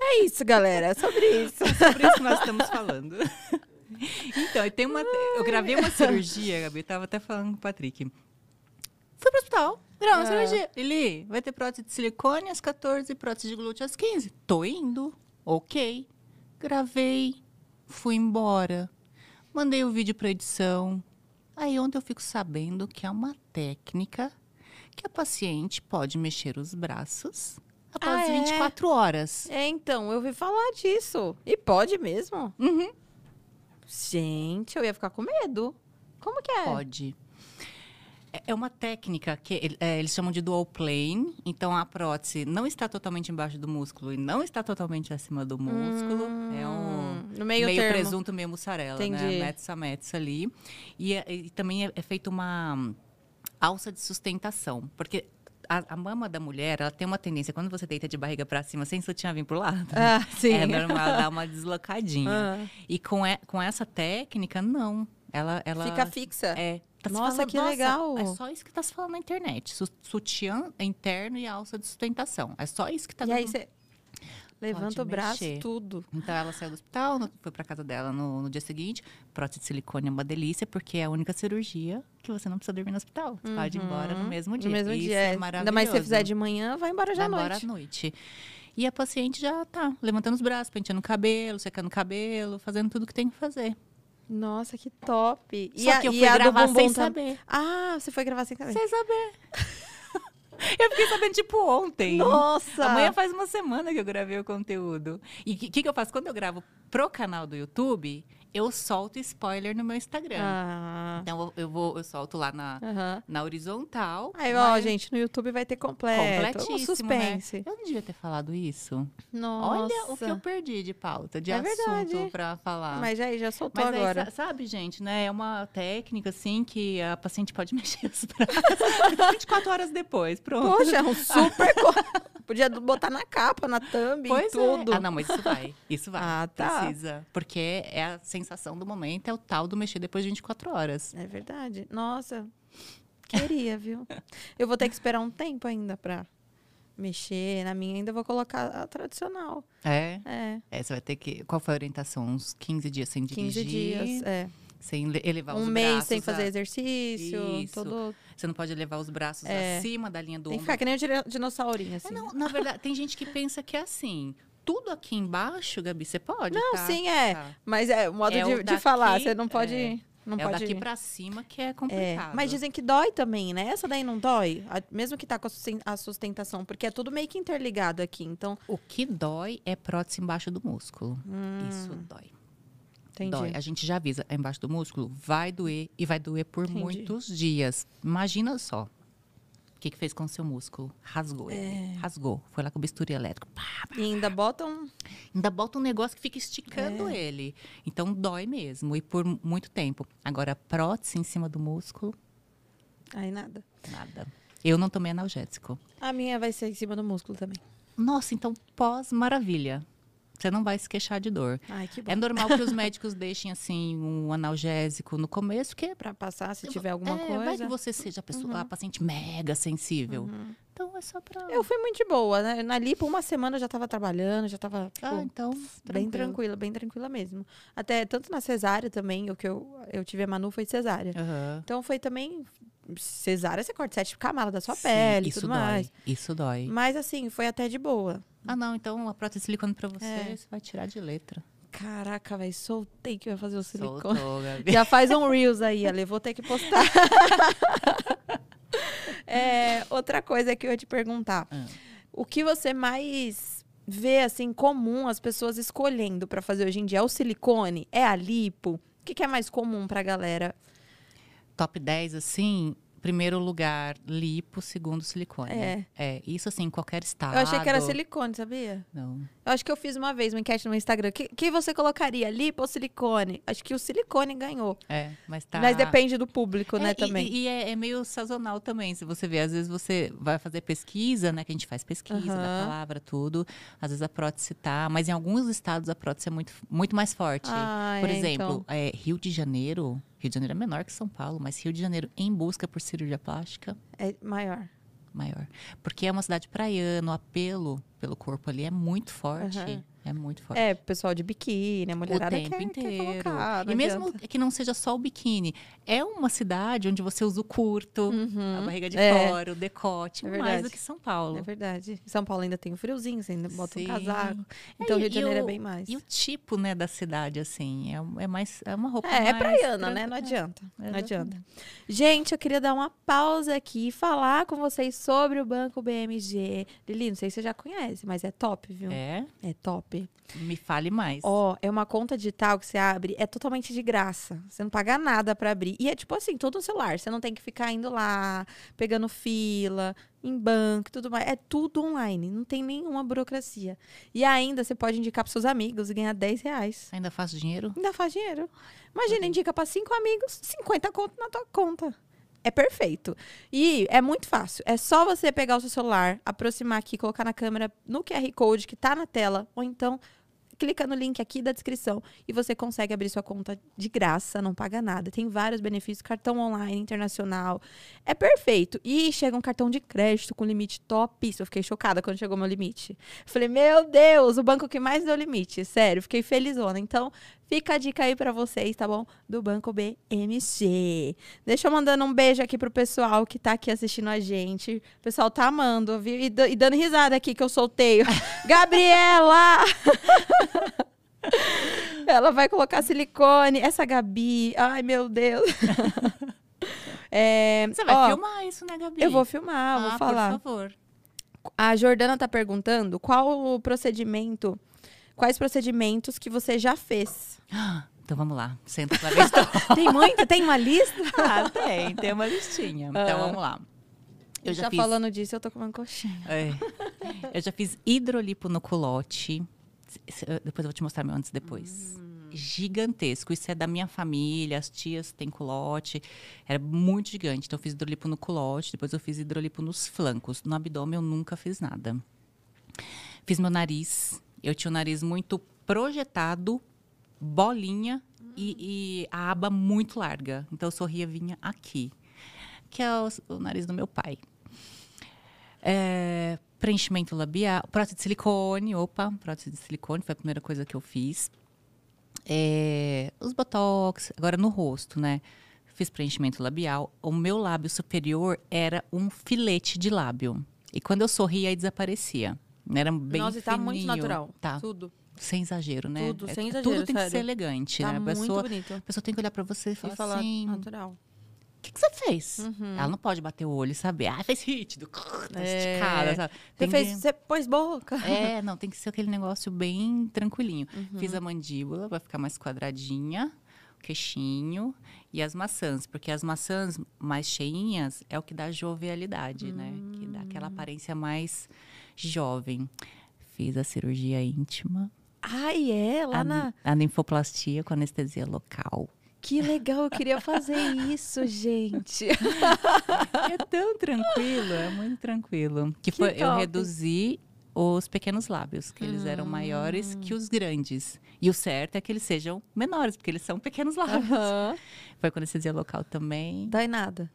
é isso, galera. É sobre isso. sobre isso que nós estamos falando. Então, tem uma, eu gravei uma cirurgia, Gabi, eu tava até falando com o Patrick. Fui pro hospital, uma Ah. cirurgia. Ele, vai ter prótese de silicone às 14 e prótese de glúteo às 15. Tô indo, ok. Gravei, fui embora. Mandei o vídeo pra edição. Aí ontem eu fico sabendo que é uma técnica que a paciente pode mexer os braços após Ah, é? 24 horas. É, então, eu ouvi falar disso. E pode mesmo? Uhum. Gente, eu ia ficar com medo. Como que é? Pode. É- É uma técnica que é, eles chamam de dual plane. Então, a prótese não está totalmente embaixo do músculo e não está totalmente acima do músculo. é um Hum, no meio, meio, termo. presunto, meio mussarela, Entendi. né? Metz a metz ali. E, é- e também é, é feita uma hum, alça de sustentação. Porque a, a mama da mulher, ela tem uma tendência, quando você deita de barriga para cima, sem sutiã vir pro lado, Ah, sim. é normal dar uma deslocadinha. Ah. E com, e- com essa técnica, não. Ela, ela Fica fixa. é. Tá Nossa, falando- que legal. É só isso que tá se falando na internet. Su- Sutiã interno e alça de sustentação. É só isso que tá E aí você levanta Pode o braço, mexer. tudo. Então ela saiu do hospital, no- foi pra casa dela no, no dia seguinte. Prótese de silicone é uma delícia, porque é a única cirurgia que você não precisa dormir no hospital. Você pode ir embora no mesmo dia. Uhum. No mesmo isso dia. é é. maravilhoso. Ainda mais se você fizer de manhã, vai embora já à Vai embora noite. à noite. E a paciente já tá levantando os braços, penteando o cabelo, secando o cabelo, fazendo tudo que tem que fazer. Nossa, que top. E Só a, que eu fui gravar sem tam- saber. Ah, você foi gravar sem saber. Sem saber. (laughs) eu fiquei sabendo, tipo, ontem. Nossa! Amanhã faz uma semana que eu gravei o conteúdo. E o que, que, que eu faço? Quando eu gravo pro canal do YouTube, eu solto spoiler no meu Instagram. Ah. Então eu, vou, eu solto lá na, uhum. na horizontal. Aí, mas... ó, gente, no YouTube vai ter completo. Completíssimo, um suspense. Né? Eu não devia ter falado isso. Nossa. Olha o que eu perdi de pauta, de é assunto para falar. Mas aí já soltou mas agora. Aí, sabe, gente, né? É uma técnica assim que a paciente pode (laughs) mexer os braços 24 horas depois. Pronto. Poxa, é um super (laughs) Podia botar na capa, na thumb, pois tudo. É. Ah, não, mas isso vai. Isso vai. (laughs) Ah, tá. Precisa. Porque é a sensação do momento, é o tal do mexer depois de 24 horas. É verdade. Nossa, queria, viu? (laughs) Eu vou ter que esperar um tempo ainda pra mexer. Na minha ainda vou colocar a tradicional. É? É. é você vai ter que... Qual foi a orientação? Uns 15 dias sem dirigir? 15 dias, é. Sem elevar um os braços. Um mês sem fazer a... exercício. Isso. Todo... Você não pode levar os braços é. acima da linha do tem ombro. Tem que ficar que nem o dinossaurinho, assim. É, não, na verdade, tem gente que pensa que é assim. Tudo aqui embaixo, Gabi, você pode? Não, tá? sim, é. Tá. Mas é o modo é de, o daqui, de, falar. Você não pode. É. Não é pode... daqui para cima que é complicado. É, mas dizem que dói também, né? Essa daí não dói, mesmo que tá com a sustentação, porque é tudo meio que interligado aqui, então... O que dói é prótese embaixo do músculo. Hum. Isso dói. Entendi. Dói. A gente já avisa, é embaixo do músculo, vai doer e vai doer por Entendi. muitos dias. Imagina só. O que, que fez com o seu músculo? Rasgou é. ele. Rasgou. Foi lá com o bisturi elétrico. Pá, pá, e ainda botam. Ainda bota um negócio que fica esticando é. ele. Então dói mesmo. E por muito tempo. Agora, prótese em cima do músculo. Aí nada. Nada. Eu não tomei analgésico. A minha vai ser em cima do músculo também. Nossa, então pós-maravilha. Você não vai se queixar de dor. Ai, que bom. É normal que os (laughs) médicos deixem assim um analgésico no começo, que para passar se tiver alguma é, coisa. Vai que você seja a pessoa, uhum. a paciente mega sensível. Uhum. Então é só para. Eu fui muito de boa, né? Na lipo uma semana eu já estava trabalhando, já estava tipo, ah, então bem tranquila, bem tranquila mesmo. Até tanto na cesárea também, o que eu eu tive a Manu foi cesárea. Uhum. Então foi também cesárea você corta sete camadas da sua Sim, pele, isso tudo dói. mais. Isso dói. Mas assim, foi até de boa. Ah, não, então a prótese silicone para você, é. você vai tirar de letra. Caraca, velho, soltei que vai fazer o silicone. Soltou, Já faz um Reels aí, Ale, vou ter que postar. (laughs) é, outra coisa que eu ia te perguntar. Ah. O que você mais vê, assim, comum as pessoas escolhendo para fazer hoje em dia? É o silicone? É a lipo? O que, que é mais comum pra galera? Top 10, assim, primeiro lugar, lipo, segundo silicone. É. É, isso assim, em qualquer estado. Eu achei que era silicone, sabia? Não. Eu acho que eu fiz uma vez uma enquete no Instagram. Que, que você colocaria, lipo ou silicone? Acho que o silicone ganhou. É, mas tá. Mas depende do público, né, é, também. E, e é, é, meio sazonal também. Se você vê, às vezes você vai fazer pesquisa, né? Que a gente faz pesquisa uhum. da palavra, tudo. Às vezes a prótese tá. Mas em alguns estados a prótese é muito, muito mais forte. Ah, Por é, exemplo, então. é, Rio de Janeiro. Rio de Janeiro é menor que São Paulo, mas Rio de Janeiro em busca por cirurgia plástica. É maior. Maior. Porque é uma cidade praiana, o apelo pelo corpo ali é muito forte. Uhum. É muito forte. É, pessoal de biquíni, a mulherada o tempo quer, inteiro. Quer colocar, e mesmo adianta. que não seja só o biquíni, é uma cidade onde você usa o curto, uhum. a barriga de é. fora, o decote, é mais do que São Paulo. É verdade. São Paulo ainda tem o friozinho, você ainda bota Sim. um casaco. Então, é, Rio de Janeiro é o, é bem mais. E o tipo, né, da cidade, assim, é, é mais, é uma roupa É, mais... é praiana, né? Não adianta. Não adianta. Gente, eu queria dar uma pausa aqui e falar com vocês sobre o Banco BMG. Lili, não sei se você já conhece, mas é top, viu? É? É top. Me fale mais. Ó, é uma conta digital que você abre, é totalmente de graça. Você não paga nada para abrir. E é tipo assim, todo o celular. Você não tem que ficar indo lá, pegando fila, em banco tudo mais. É tudo online. Não tem nenhuma burocracia. E ainda você pode indicar para seus amigos e ganhar 10 reais. Ainda faz dinheiro? Ainda faz dinheiro. Imagina, indica para cinco amigos, 50 conto na tua conta. É perfeito. E é muito fácil. É só você pegar o seu celular, aproximar aqui, colocar na câmera no QR Code que tá na tela, ou então clica no link aqui da descrição e você consegue abrir sua conta de graça, não paga nada. Tem vários benefícios, cartão online, internacional. É perfeito. E chega um cartão de crédito com limite top. Isso, eu fiquei chocada quando chegou meu limite. Falei, meu Deus, o banco que mais deu limite. Sério, fiquei felizona. Então, Fica a dica aí para vocês, tá bom? Do Banco BMG. Deixa eu mandando um beijo aqui pro pessoal que tá aqui assistindo a gente. O pessoal tá amando, viu? E, e dando risada aqui que eu soltei. (laughs) Gabriela! (laughs) Ela vai colocar silicone. Essa Gabi. Ai, meu Deus. (laughs) É, Você vai ó, filmar isso, né, Gabi? Eu vou filmar, ah, vou falar. Por favor. A Jordana tá perguntando qual o procedimento, quais procedimentos que você já fez. (gasps) Então vamos lá, senta pra ver (laughs) Tem muito? Tem uma lista? (laughs) ah, tem, tem uma listinha. Então vamos lá. Eu já, já fiz... falando disso, eu tô comendo coxinha. É. Eu já fiz hidrolipo no culote. Depois eu vou te mostrar meu antes e depois. Hum. Gigantesco. Isso é da minha família, as tias têm culote. Era muito gigante. Então eu fiz hidrolipo no culote, depois eu fiz hidrolipo nos flancos. No abdômen eu nunca fiz nada. Fiz meu nariz. Eu tinha o nariz muito projetado, bolinha hum. e, e, a aba muito larga. Então eu sorria vinha aqui, que é o, o nariz do meu pai. É, preenchimento labial, prótese de silicone, opa, prótese de silicone foi a primeira coisa que eu fiz. É, os botox, agora no rosto, né? Fiz preenchimento labial. O meu lábio superior era um filete de lábio. E quando eu sorria, aí desaparecia. Era bem Nossa, fininho. tá muito natural. Tá. Tudo. Sem exagero, né? Tudo, é, sem exagero. Tudo tem sério. que ser elegante, tá né? A pessoa, muito bonito. a pessoa tem que olhar para você e falar, e falar assim, natural que, que você fez? Uhum. Ela não pode bater o olho e saber. Ah, fez hit, do, é. esticada, sabe? Você, fez, que... você pôs boca. É, não, tem que ser aquele negócio bem tranquilinho. Uhum. Fiz a mandíbula, vai ficar mais quadradinha, o queixinho e as maçãs, porque as maçãs mais cheinhas é o que dá jovialidade, uhum. né? Que dá aquela hum. aparência mais jovem. Fiz a cirurgia íntima. Ai, é? Lá a, na... A linfoplastia com anestesia local. Que legal, eu queria fazer isso, gente. (laughs) é tão tranquilo, é muito tranquilo. Que, que foi, top. eu reduzi os pequenos lábios, que eles eram maiores que os grandes. E o certo é que eles sejam menores, porque eles são pequenos lábios. Uhum. Foi com anestesia local também. Dói nada.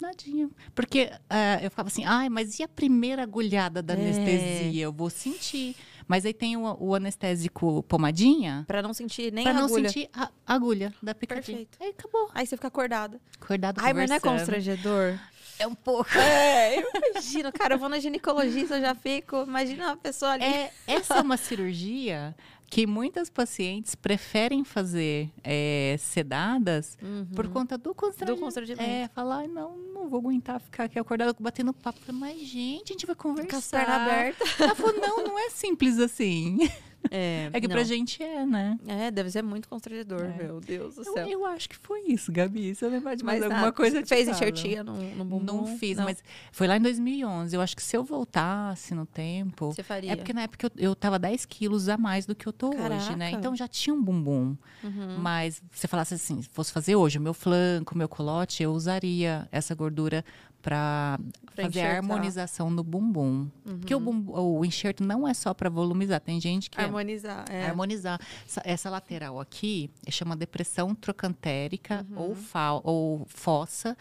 Nadinha. Porque uh, eu ficava assim, ai, mas e a primeira agulhada da é. anestesia? Eu vou sentir. Mas aí tem o, o anestésico pomadinha. Pra não sentir nem pra a agulha. Pra não sentir a agulha da picadinha. Perfeito. Aí acabou. Aí você fica acordada. Acordado Ai, mas não é constrangedor? É um pouco. É, eu imagino. Cara, eu vou na ginecologista, eu já fico. Imagina uma pessoa ali. É, essa é uma cirurgia que muitas pacientes preferem fazer é, sedadas uhum. por conta do constrangimento. Do constrangimento. É, falar, não, não vou aguentar ficar aqui acordada batendo papo. Mas, gente, a gente vai conversar. Com as pernas abertas. Ela falou, não, não é simples assim. (laughs) É, é que não. pra gente é, né? É, deve ser muito constrangedor, é. meu Deus do céu. Eu, eu, acho que foi isso, Gabi. Se eu lembrar de mais mas, alguma coisa, Você fez enxertia no, no bumbum? Não fiz, não. mas foi lá em 2011. Eu acho que se eu voltasse no tempo... Você faria? É porque na época eu, eu tava 10 quilos a mais do que eu tô Caraca. hoje, né? Então já tinha um bumbum. Uhum. Mas você falasse assim, se fosse fazer hoje o meu flanco, o meu colote, eu usaria essa gordura para fazer enxertar. a harmonização no bumbum. Uhum. Porque o, bumbum, o enxerto não é só para volumizar. Tem gente que. Harmonizar. É. Harmonizar. Essa, essa, lateral aqui chama depressão trocantérica uhum. ou, fa, ou fossa.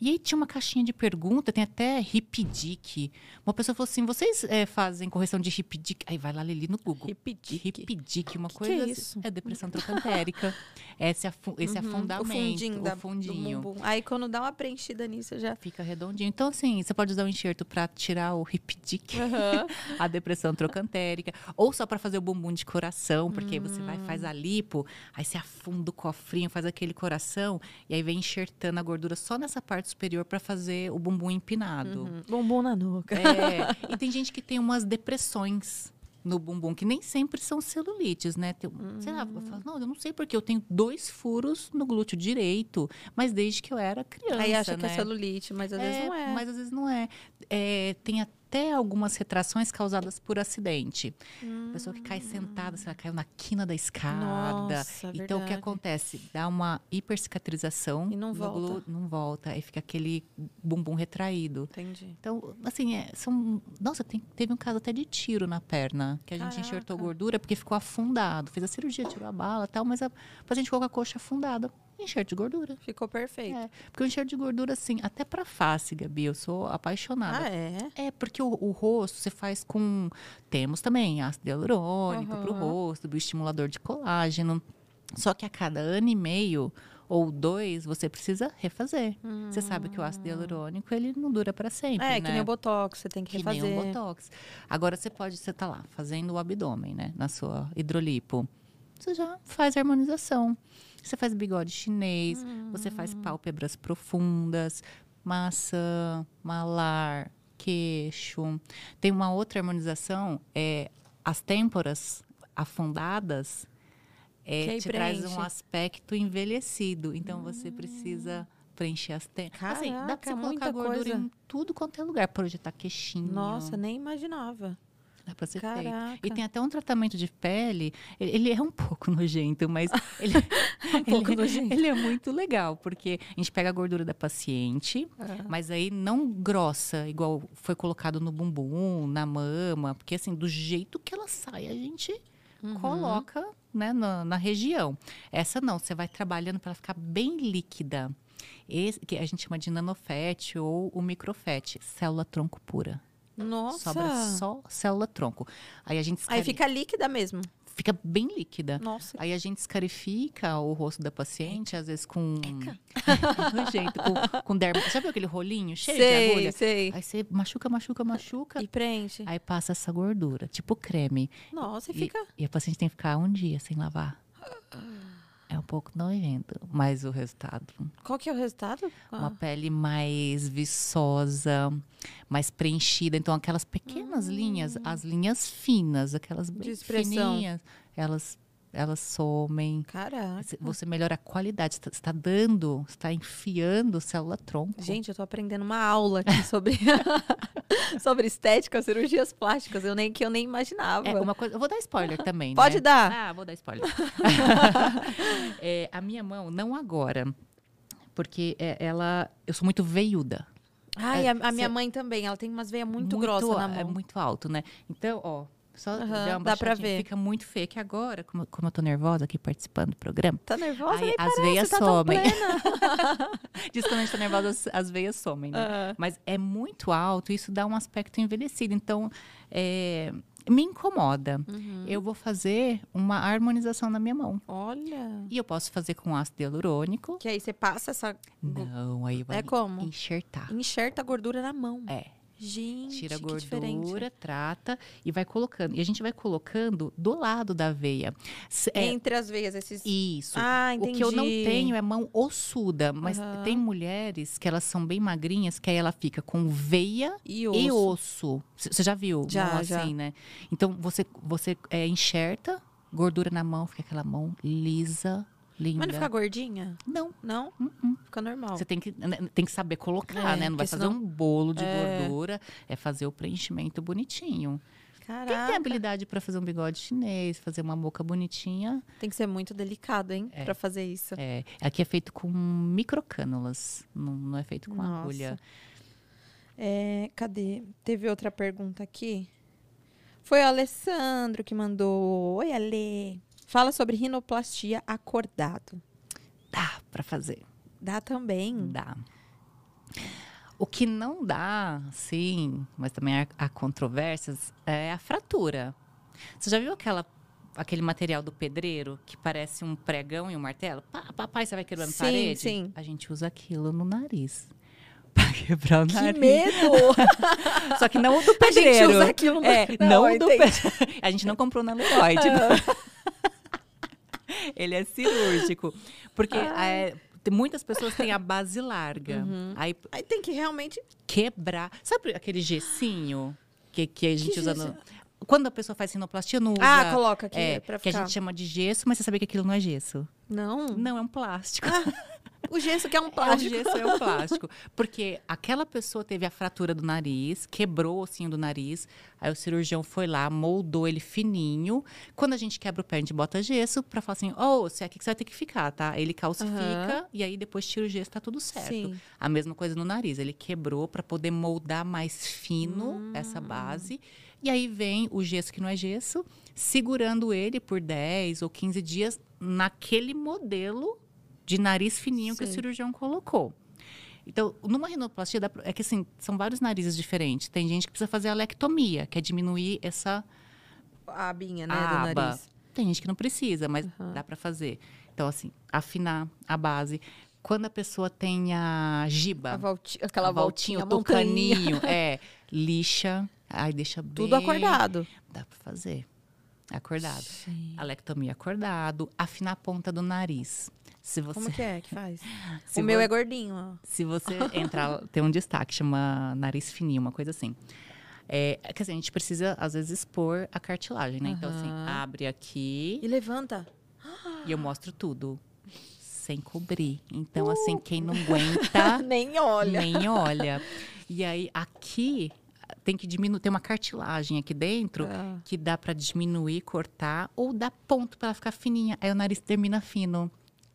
E aí tinha uma caixinha de pergunta, tem até Hipdic. Uma pessoa falou assim: vocês é, fazem correção de Hipdic? Aí vai lá, Lili, no Google. Hipdic. Hipdic, uma que coisa. Que é, assim. isso? é depressão trocantérica. (laughs) esse, afu esse uhum. afundamento. O fundinho. O fundinho. Aí quando dá uma preenchida nisso já. Fica redondinho. Então, assim, você pode usar um enxerto para tirar o Hipdic, uhum. (laughs) a depressão trocantérica. Ou só para fazer o bumbum de coração, porque você vai, faz a lipo, aí você afunda o cofrinho, faz aquele coração, e aí vem enxertando a gordura só nessa parte parte superior para fazer o bumbum empinado. Uhum. Bumbum na nuca. É, e tem gente que tem umas depressões no bumbum, que nem sempre são celulites, né? Tem, uhum. Sei lá, eu falo, não, eu não sei porque eu tenho dois furos no glúteo direito, mas desde que eu era criança. Aí acha né? que é celulite, mas às é, vezes não é. Mas às vezes não é. é tem até até algumas retrações causadas por acidente. Hum. Pessoa que cai sentada, se ela caiu na quina da escada. Nossa, então, verdade. o que acontece? Dá uma hipercicatrização. E não volta. não volta. Aí fica aquele bumbum retraído. Entendi. Então, assim, é, são... Nossa, tem, teve um caso até de tiro na perna. Que a gente Caraca. enxertou gordura porque ficou afundado. Fez a cirurgia, tirou a bala tal, mas a paciente ficou com a coxa afundada. Enxerto de gordura. Ficou perfeito. É, porque o enxerto de gordura, assim, até pra face, Gabi, eu sou apaixonada. Ah, é? É, porque o, o rosto você faz com. Temos também ácido hialurônico uhum. pro rosto, bioestimulador de colágeno. Só que a cada ano e meio ou dois, você precisa refazer. Hum. Você sabe que o ácido hialurônico, ele não dura para sempre, É, né? que nem o Botox, você tem que, que refazer. Que nem o Botox. Agora, você pode, você tá lá, fazendo o abdômen, né? Na sua hidrolipo. Você já faz a harmonização. Você faz bigode chinês, hum. você faz hum. pálpebras profundas, maçã, malar, queixo. Tem uma outra harmonização, é as têmporas afundadas, é, te traz um aspecto envelhecido. Então hum. você precisa preencher as têmpora. Caraca, assim, dá pra você colocar gordura coisa. em tudo quanto é lugar. Projetar queixinho. Nossa, nem imaginava. Dá pra ser Caraca. feito. E tem até um tratamento de pele. Ele é um pouco (laughs) nojento, mas (laughs) ele, um pouco ele, nojento. ele é muito legal, porque a gente pega a gordura da paciente, mas aí não grossa, igual foi colocado no bumbum, na mama, porque assim, do jeito que ela sai, a gente uhum. coloca né, na, na região. Essa não, você vai trabalhando para ela ficar bem líquida. Esse, que a gente chama de nanofete ou o microfete, célula tronco pura. Nossa. Sobra só célula tronco. Aí a gente escare... Aí fica líquida mesmo. Fica bem líquida. Nossa. Aí a gente escarifica o rosto da paciente, às vezes com. (laughs) jeito, com, com derma. Sabe aquele rolinho cheio sei, de agulha? Sei. Aí você machuca, machuca, machuca. E preenche. Aí passa essa gordura, tipo creme. Nossa, e fica. E, e a paciente tem que ficar um dia sem lavar. É um pouco nojento, mas o resultado. Qual que é o resultado? Uma pele mais viçosa, mais preenchida. Então, aquelas pequenas hum. linhas, as linhas finas, aquelas bem fininhas, elas elas somem. Caraca. Você melhora a qualidade. Você está tá dando, está enfiando célula tronco. Gente, eu estou aprendendo uma aula aqui sobre, (laughs) sobre estética, cirurgias plásticas. Eu nem, que eu nem imaginava. É uma coisa, eu vou dar spoiler também. Pode né? dar. Ah, vou dar spoiler. (laughs) é, a minha mão, não agora. Porque é, ela. Eu sou muito veiuda. Ai, é, a, a minha mãe também. Ela tem umas veias muito, muito grossas na mão. É muito alto, né? Então, ó, só uhum, dá pra ver. Fica muito feio. Que agora, como, como eu tô nervosa aqui participando do programa. Tá nervosa? Aí, as parece, veias tá somem. (laughs) Diz que quando a gente tá nervosa, as, as veias somem, né? Uhum. Mas é muito alto, isso dá um aspecto envelhecido. Então, é, me incomoda. Uhum. Eu vou fazer uma harmonização na minha mão. Olha. E eu posso fazer com ácido hialurônico. Que aí você passa essa. Não, aí vai é como? enxertar. Enxerta a gordura na mão. É. Gente, tira a gordura, trata e vai colocando. E a gente vai colocando do lado da veia. É, Entre as veias, esses. Isso. Ah, entendi. O que eu não tenho é mão ossuda, mas uhum. tem mulheres que elas são bem magrinhas, que aí ela fica com veia e osso. Você já viu? Já, mão já. assim, né? Então você, você é, enxerta, gordura na mão, fica aquela mão lisa, Linda. Mas não fica gordinha? Não. Não? Uh -uh. Fica normal. Você tem que, né, tem que saber colocar, é, né? Não vai fazer senão... um bolo de é... gordura. É fazer o preenchimento bonitinho. Caraca. Quem tem habilidade para fazer um bigode chinês, fazer uma boca bonitinha. Tem que ser muito delicado, hein? É. Para fazer isso. É. Aqui é feito com microcânulas. Não, não é feito com Nossa. agulha. É, cadê? Teve outra pergunta aqui. Foi o Alessandro que mandou. Oi, Ale. Fala sobre rinoplastia acordado. Dá para fazer. Dá também? Dá. O que não dá, sim, mas também há, há controvérsias, é a fratura. Você já viu aquela aquele material do pedreiro que parece um pregão e um martelo? Pá, papai, você vai quebrando sim, parede? Sim. A gente usa aquilo no nariz. (laughs) Pra quebrar o nariz. Que medo! (laughs) Só que não o do pedreiro. A gente usa aquilo no... É, não, não do pedreiro. (laughs) A gente não comprou na Leroy. Tipo. (laughs) Ele é cirúrgico. Porque é, muitas pessoas têm a base larga. Uhum. Aí, aí tem que realmente quebrar. Sabe aquele gessinho que, que a gente que usa no. Quando a pessoa faz sinoplastia, não usa. Ah, coloca aqui é, pra ficar. Que a gente chama de gesso, mas você sabia que aquilo não é gesso? Não. Não, é um plástico. Ah. O gesso que é um plástico. É, o gesso é um plástico. Porque aquela pessoa teve a fratura do nariz, quebrou o ossinho do nariz, aí o cirurgião foi lá, moldou ele fininho. Quando a gente quebra o pé, a gente bota gesso pra falar assim, ô, oh, se é aqui que você vai ter que ficar, tá? Ele calcifica uhum. e aí depois tira o gesso, tá tudo certo. Sim. A mesma coisa no nariz, ele quebrou para poder moldar mais fino hum. essa base. E aí vem o gesso que não é gesso, segurando ele por 10 ou 15 dias naquele modelo de nariz fininho Sim. que o cirurgião colocou. Então, numa rinoplastia, é que assim, são vários narizes diferentes. Tem gente que precisa fazer a lectomia, que é diminuir essa. A abinha, né, aba. do nariz. Tem gente que não precisa, mas uhum. dá para fazer. Então, assim, afinar a base. Quando a pessoa tem a giba, a volti aquela a voltinha, voltinha, o tucaninho, (laughs) é, lixa, aí deixa bem... Tudo acordado. Dá para fazer. Acordado. Sim. A lectomia acordado, afinar a ponta do nariz. Se você... Como que é que faz? (laughs) o meu é gordinho, ó. Se você (laughs) entrar, tem um destaque, chama nariz fininho, uma coisa assim. É, quer dizer, a gente precisa, às vezes, expor a cartilagem, né? Uhum. Então, assim, abre aqui. E levanta. E eu mostro tudo. Sem cobrir. Então, uh. assim, quem não (laughs) aguenta. nem olha. Nem olha. E aí, aqui, tem que diminuir, tem uma cartilagem aqui dentro ah. que dá para diminuir, cortar ou dá ponto para ela ficar fininha. Aí o nariz termina fino.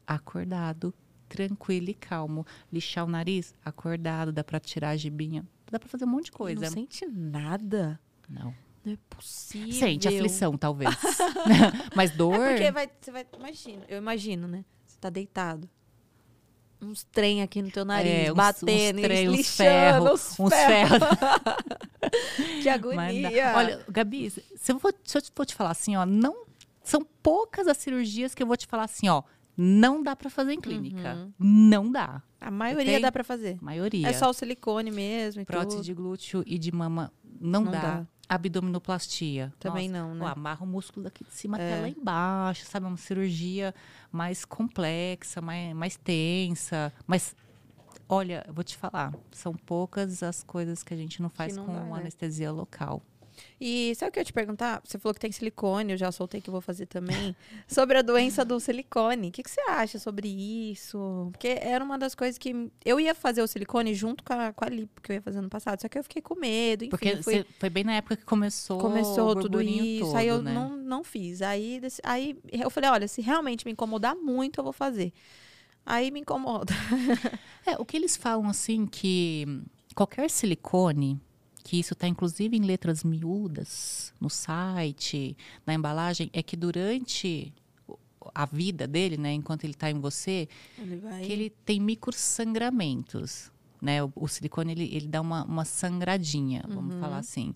Acordado, tranquilo e calmo. Lixar o nariz, acordado, dá para tirar a gibinha. Dá para fazer um monte de coisa. Não sente nada. Não. Não é possível. Sente aflição, talvez. (laughs) (laughs) Mas dor. É porque vai, você vai. Imagina, eu imagino, né? Você tá deitado uns trem aqui no teu nariz, é, batendo, uns, trem, uns ferros. Uns ferros. (laughs) que agonia. Olha, Gabi, se eu, for, se eu for te falar assim, ó, não são poucas as cirurgias que eu vou te falar assim, ó, não dá para fazer em clínica. Uhum. Não dá. A maioria okay? dá para fazer. A maioria. É só o silicone mesmo. Prótese tudo. de glúteo e de mama não, não dá. dá. Abdominoplastia. Também Nossa, não, né? Ó, amarra o músculo daqui de cima é. até lá embaixo, sabe? Uma cirurgia mais complexa, mais, mais tensa. Mas, olha, eu vou te falar, são poucas as coisas que a gente não faz não com dá, né? anestesia local. E sabe o que eu ia te perguntar? Você falou que tem silicone, eu já soltei que vou fazer também. (laughs) sobre a doença do silicone. O que, que, você acha sobre isso? Porque era uma das coisas que. Eu ia fazer o silicone junto com a, com a lipo que eu ia fazer no passado, só que eu fiquei com medo. Enfim, Porque fui... foi bem na época que começou. Começou tudo isso. Todo, aí eu né? não, não fiz. Aí, aí eu falei: olha, se realmente me incomodar muito, eu vou fazer. Aí me incomoda. (laughs) é, o que eles falam assim que qualquer silicone que isso está inclusive em letras miúdas no site, na embalagem, é que durante a vida dele, né, enquanto ele está em você, ele vai... que ele tem microsangramentos, né? O, o silicone ele, ele dá uma, uma sangradinha, vamos uhum. falar assim.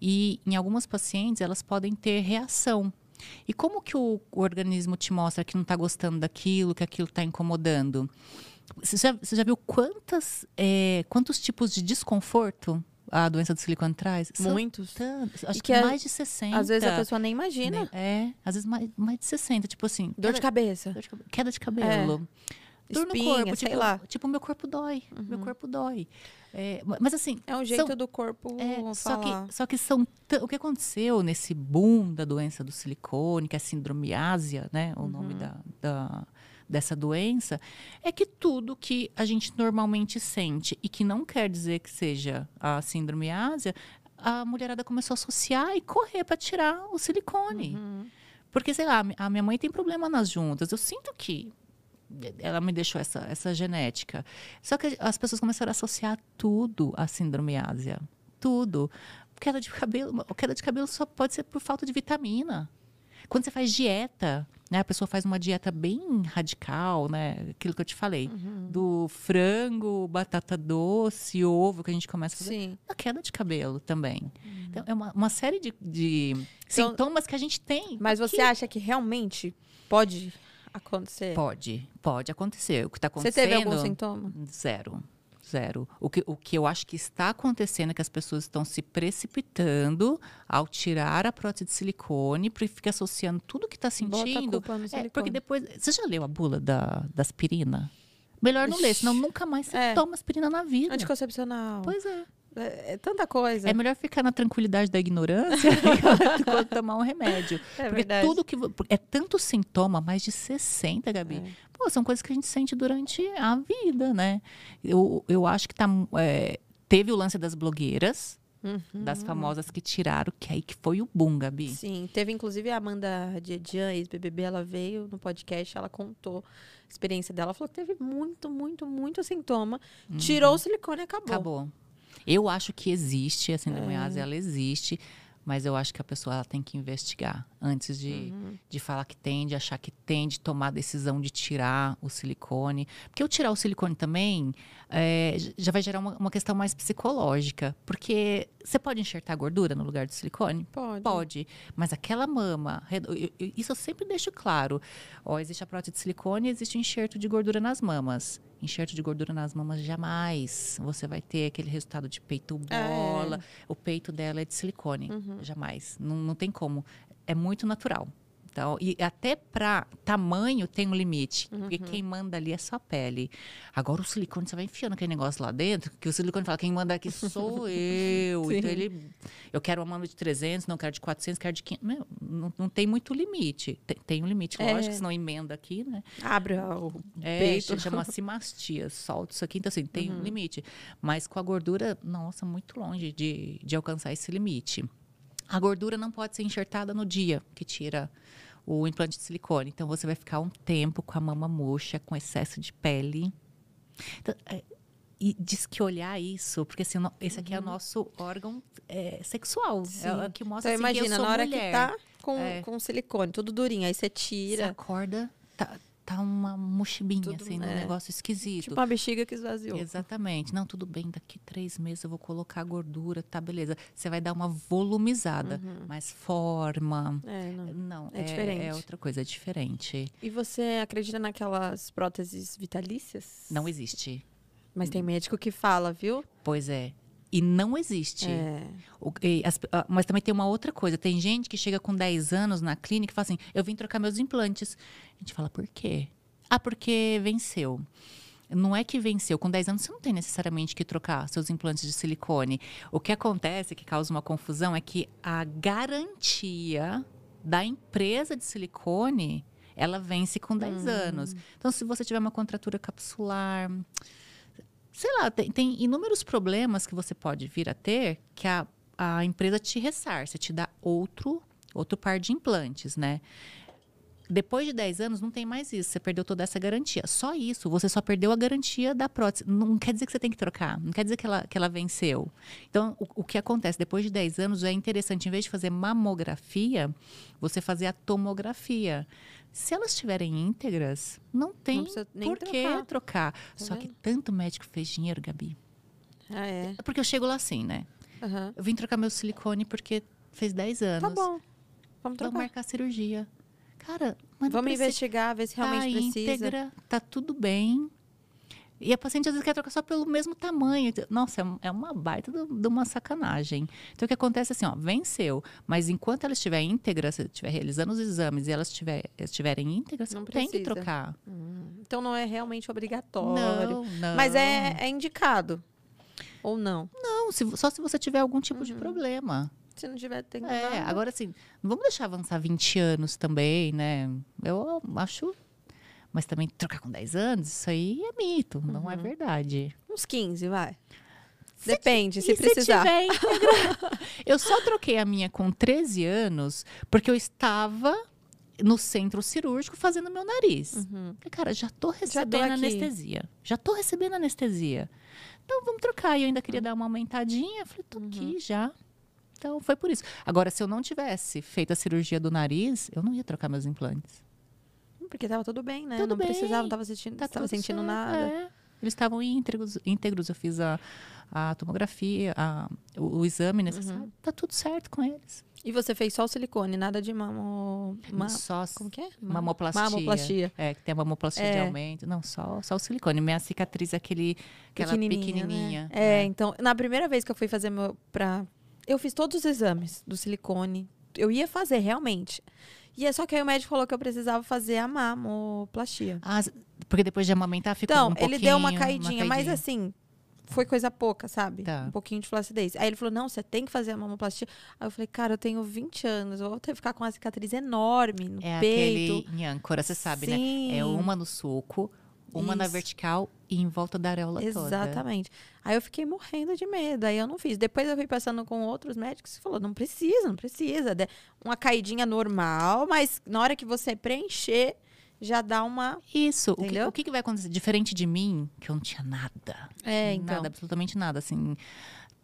E em algumas pacientes elas podem ter reação. E como que o, o organismo te mostra que não está gostando daquilo, que aquilo está incomodando? Você já, você já, viu quantas, é, quantos tipos de desconforto a doença do silicone traz? Muitos. Tantos, acho que, que, mais de 60. Às vezes a pessoa nem imagina. É, às vezes mais, mais de 60. Tipo assim. Dor queda, de cabeça. Dor de, queda de cabelo. É. Dor Espinha, no corpo, sei tipo, lá. Tipo, meu corpo dói. Uhum. Meu corpo dói. É, mas assim. É um jeito são, do corpo. É, só, que, só que são. O que aconteceu nesse boom da doença do silicone, que é a sindromiásia, né? O uhum. nome da, da dessa doença é que tudo que a gente normalmente sente e que não quer dizer que seja a síndrome ásia, a mulherada começou a associar e correr para tirar o silicone. Uhum. Porque, sei lá, a minha mãe tem problema nas juntas. Eu sinto que ela me deixou essa, essa genética. Só que as pessoas começaram a associar tudo à síndrome ásia. Tudo. Queda de cabelo, queda de cabelo só pode ser por falta de vitamina. Quando você faz dieta, né? A pessoa faz uma dieta bem radical, né? Aquilo que eu te falei. Uhum. Do frango, batata doce, ovo, que a gente começa a fazer. Sim. A queda de cabelo também. Uhum. Então, é uma, uma série de, de então, sintomas que a gente tem. Mas você acha que realmente pode acontecer? Pode, pode acontecer. O que está acontecendo... Você teve algum sintoma? Zero. Zero. O que, o que eu acho que está acontecendo é que as pessoas estão se precipitando ao tirar a prótese de silicone, porque fica associando tudo que está sentindo. É, porque depois. Você já leu a bula da, da aspirina? Melhor não ler, senão nunca mais você é. toma aspirina na vida. Anticoncepcional. Pois é. É, é, tanta coisa. É melhor ficar na tranquilidade da ignorância (laughs) do que tomar um remédio. É porque verdade. tudo que. É tanto sintoma, mais de 60, Gabi. É. Pô, são coisas que a gente sente durante a vida, né? Eu, eu acho que tá. É, teve o lance das blogueiras. Uhum. Das famosas que tiraram, que aí que foi o boom, Gabi. Sim, teve inclusive a Amanda Diedian, ex-BBB, ela veio no podcast, ela contou a experiência dela, falou que teve muito, muito, muito sintoma, uhum. tirou o silicone e acabou. Acabou. Eu acho que existe, a síndrome é. ela existe, mas eu acho que a pessoa ela tem que investigar antes de, uhum. de falar que tem, de achar que tem, de tomar a decisão de tirar o silicone. Porque eu tirar o silicone também é, já vai gerar uma, uma, questão mais psicológica. Porque você pode enxertar gordura no lugar do silicone? Pode. Pode. Mas aquela mama, eu, eu, isso eu sempre deixo claro. Ó, existe a prótese de silicone e existe o enxerto de gordura nas mamas enxerto de gordura nas mamas, jamais você vai ter aquele resultado de peito bola. É. O peito dela é de silicone, uhum. jamais. Não, não tem como. É muito natural. Então, e até para tamanho tem um limite, uhum. porque quem manda ali é só a pele. Agora o silicone, você vai enfiando aquele negócio lá dentro, que o silicone fala, quem manda aqui sou (laughs) eu. então ele, eu quero uma mama de 300, não quero de 400, quero de 500. Meu, não, não tem muito limite. Tem, tem um limite, é. lógico, senão emenda aqui, né? Abre o é, peito. chama-se (laughs) mastia, solta isso aqui, então assim, tem uhum. um limite. Mas com a gordura, nossa, muito longe de, de alcançar esse limite. A gordura não pode ser enxertada no dia que tira o implante de silicone. Então você vai ficar um tempo com a mama murcha, com excesso de pele. Então, é, e diz que olhar isso, porque assim, esse aqui é o uhum. nosso órgão é, sexual. Sim. É o que mostra então, assim, imagina, que eu sou na hora mulher. que tá com, é. com silicone, tudo durinho, aí você tira. Você acorda, tá, tá uma mochibinha, tudo, assim, é. um negócio esquisito. Tipo uma bexiga que esvaziou. Exatamente. Não, tudo bem, daqui três meses eu vou colocar gordura, tá, beleza. Você vai dar uma volumizada, uhum. mas forma. É, não. não é, é, diferente. É outra coisa, é diferente. E você acredita naquelas próteses vitalícias? Não existe. Mas tem médico que fala, viu? Pois é e não existe. É. O, e as, mas também tem uma outra coisa. Tem gente que chega com 10 anos na clínica e fala assim: eu vim trocar meus implantes. A gente fala, por quê? Ah, porque venceu. Não é que venceu. Com 10 anos, você não tem necessariamente que trocar seus implantes de silicone. O que acontece, que causa uma confusão, é que a garantia da empresa de silicone ela vence com 10 hum. anos. Então, se você tiver uma contratura capsular, sei lá, tem, tem, inúmeros problemas que você pode vir a ter que a, a empresa te ressarce, te dá outro, outro par de implantes, né? Depois de 10 anos, não tem mais isso. Você perdeu toda essa garantia. Só isso. Você só perdeu a garantia da prótese. Não quer dizer que você tem que trocar. Não quer dizer que ela, que ela venceu. Então, o, o que acontece? Depois de 10 anos, é interessante, em vez de fazer mamografia, você fazer a tomografia. Se elas estiverem íntegras, não tem não por que trocar. trocar. Tá Só vendo? que tanto médico fez dinheiro, Gabi. Ah, é? é porque eu chego lá assim, né? Uhum. Eu vim trocar meu silicone porque fez 10 anos. Tá bom. Vamos trocar. Vamos marcar a cirurgia. Cara, Vamos precisa... investigar, ver se realmente tá precisa. íntegra, tá tudo bem. E a paciente às vezes quer trocar só pelo mesmo tamanho. Nossa, é, é uma baita de uma sacanagem. Então o que acontece é assim, ó, venceu, mas enquanto ela estiver íntegra, se estiver realizando os exames e elas estiver, estiverem íntegras, não tem que trocar. Hum, então não é realmente obrigatório. Não, não. Mas é, é indicado. Ou não? Não, se, só se você tiver algum tipo uhum. de problema. Se não tiver, tem É, nada. agora assim, não vamos deixar avançar 20 anos também, né? Eu acho mas também trocar com 10 anos, isso aí é mito, uhum. não é uhum. verdade. Uns 15, vai. Se Depende, se precisar. Se (laughs) eu só troquei a minha com 13 anos porque eu estava no centro cirúrgico fazendo meu nariz. Uhum. Cara, já tô recebendo já tô anestesia. Já tô recebendo anestesia. Então vamos trocar. E eu ainda queria uhum. dar uma aumentadinha. Falei, tô uhum. aqui já. Então foi por isso. Agora, se eu não tivesse feito a cirurgia do nariz, eu não ia trocar meus implantes. Porque tava tudo bem, né? Tudo não bem. precisava, não tava sentindo, tá tava sentindo certo, nada. É. Eles estavam íntegros, íntegros. Eu fiz a, a tomografia, a, o, o, exame necessário. Uhum. Tá tudo certo com eles. E você fez só o silicone, nada de mamo... Ma... Só Como que é? Mamoplastia. Mamoplastia. É, que tem a mamoplastia é. de aumento. Não, só, só o silicone. Minha cicatriz é aquele, aquela pequenininha. pequenininha né? É, é, então, na primeira vez que eu fui fazer meu... Pra... Eu fiz todos os exames do silicone. Eu ia fazer, realmente. E é só que aí o médico falou que eu precisava fazer a mamoplastia. Ah, porque depois de amamentar ficou então, um pouquinho... Então, ele deu uma caidinha, uma caidinha, mas assim, foi coisa pouca, sabe? Tá. Um pouquinho de flacidez. Aí ele falou, não, você tem que fazer a mamoplastia. Aí eu falei, cara, eu tenho 20 anos, eu vou ter que ficar com uma cicatriz enorme no é peito. É aquele em âncora, você sabe, Sim. né? É uma no suco, uma Isso. na vertical e em volta da areola Exatamente. toda. Exatamente. Aí eu fiquei morrendo de medo. Aí eu não fiz. Depois eu fui passando com outros médicos e falou: não precisa, não precisa. Uma caidinha normal, mas na hora que você preencher, já dá uma. Isso. Entendeu? O que, o que vai acontecer? Diferente de mim, que eu não tinha nada. É, então. Nada, absolutamente nada. Assim,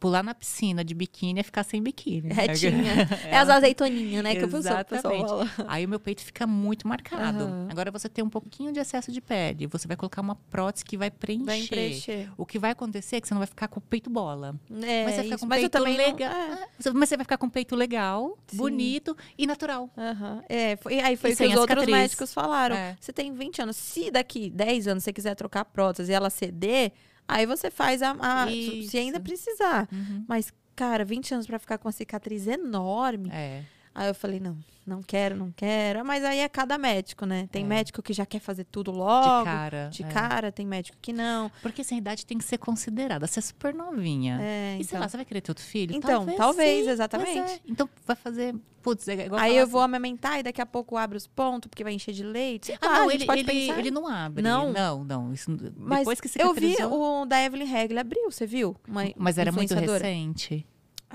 pular na piscina de biquíni é ficar sem biquíni. Retinha. (laughs) é as azeitoninhas, né? Que Exatamente. o pessoal Aí o meu peito fica muito marcado. Uhum. Agora você tem um pouquinho de excesso de pele. Você vai colocar uma prótese que vai preencher. Vai preencher. O que vai acontecer é que você não vai ficar com o peito bola. É, mas você vai ficar com o peito legal. Não... É. Mas você vai ficar com o peito legal, Sim. bonito e natural. Uhum. É, foi, aí foi o que os outros médicos falaram. É. Você tem 20 anos. Se daqui 10 anos você quiser trocar a prótese e ela ceder Aí você faz a, a se ainda precisar. Uhum. Mas, cara, 20 anos para ficar com uma cicatriz enorme. É. Aí eu falei, não, não quero, não quero. Mas aí é cada médico, né? Tem é. médico que já quer fazer tudo logo. De cara. De é. cara, tem médico que não. Porque essa idade tem que ser considerada. Você é super novinha. É, e então. sei lá, você vai querer ter outro filho? Então, talvez, talvez exatamente. É. Então vai fazer. Putz, é igual Aí eu assim. vou amamentar e daqui a pouco abre os pontos, porque vai encher de leite. Ah, não, ele, ele, ele, não abre. Não, não. não isso, Mas depois que Eu vi o da Evelyn Regler abriu, você viu? Uma Mas era muito recente.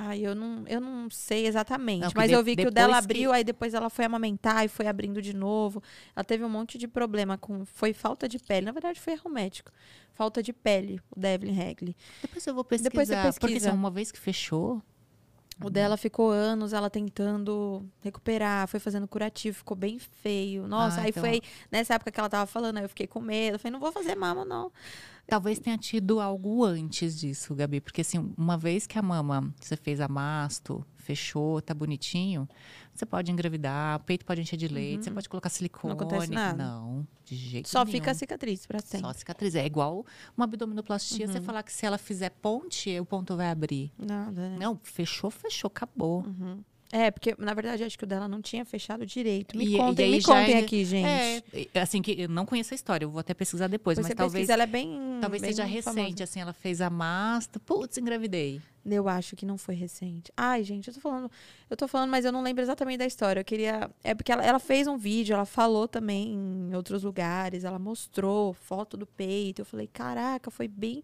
Ai, eu não, eu não sei exatamente. Não, mas de, eu vi que o dela abriu, que... aí depois ela foi amamentar e foi abrindo de novo. Ela teve um monte de problema com. Foi falta de pele. Na verdade, foi erro médico. Falta de pele, o Devlin Hagley. Depois eu vou pesquisar. Depois você pesquisa. Porque assim, uma vez que fechou. O dela ficou anos, ela tentando recuperar, foi fazendo curativo, ficou bem feio. Nossa, ah, aí então... foi nessa época que ela tava falando, aí eu fiquei com medo. Eu falei, não vou fazer mama, não. Talvez tenha tido algo antes disso, Gabi, porque assim, uma vez que a mama, você fez a masto, fechou, tá bonitinho, você pode engravidar, o peito pode encher de leite, uhum. você pode colocar silicone. Não acontece nada. Não, de jeito Só nenhum. fica a cicatriz pra sempre. Só cicatriz. É igual uma abdominoplastia, uhum. você falar que se ela fizer ponte, o ponto vai abrir. Nada, né? Não, fechou, fechou, acabou. Uhum. É, porque na verdade acho que o dela não tinha fechado direito. Me e, contem, e me contem é, aqui, gente. É, assim que eu não conheço a história, eu vou até pesquisar depois, mas talvez ela é bem talvez bem seja recente, famosa. assim, ela fez a masta, putz, engravidei. Eu acho que não foi recente. Ai, gente, eu tô falando, eu tô falando, mas eu não lembro exatamente da história. Eu queria, é porque ela, ela fez um vídeo, ela falou também em outros lugares, ela mostrou foto do peito. Eu falei, caraca, foi bem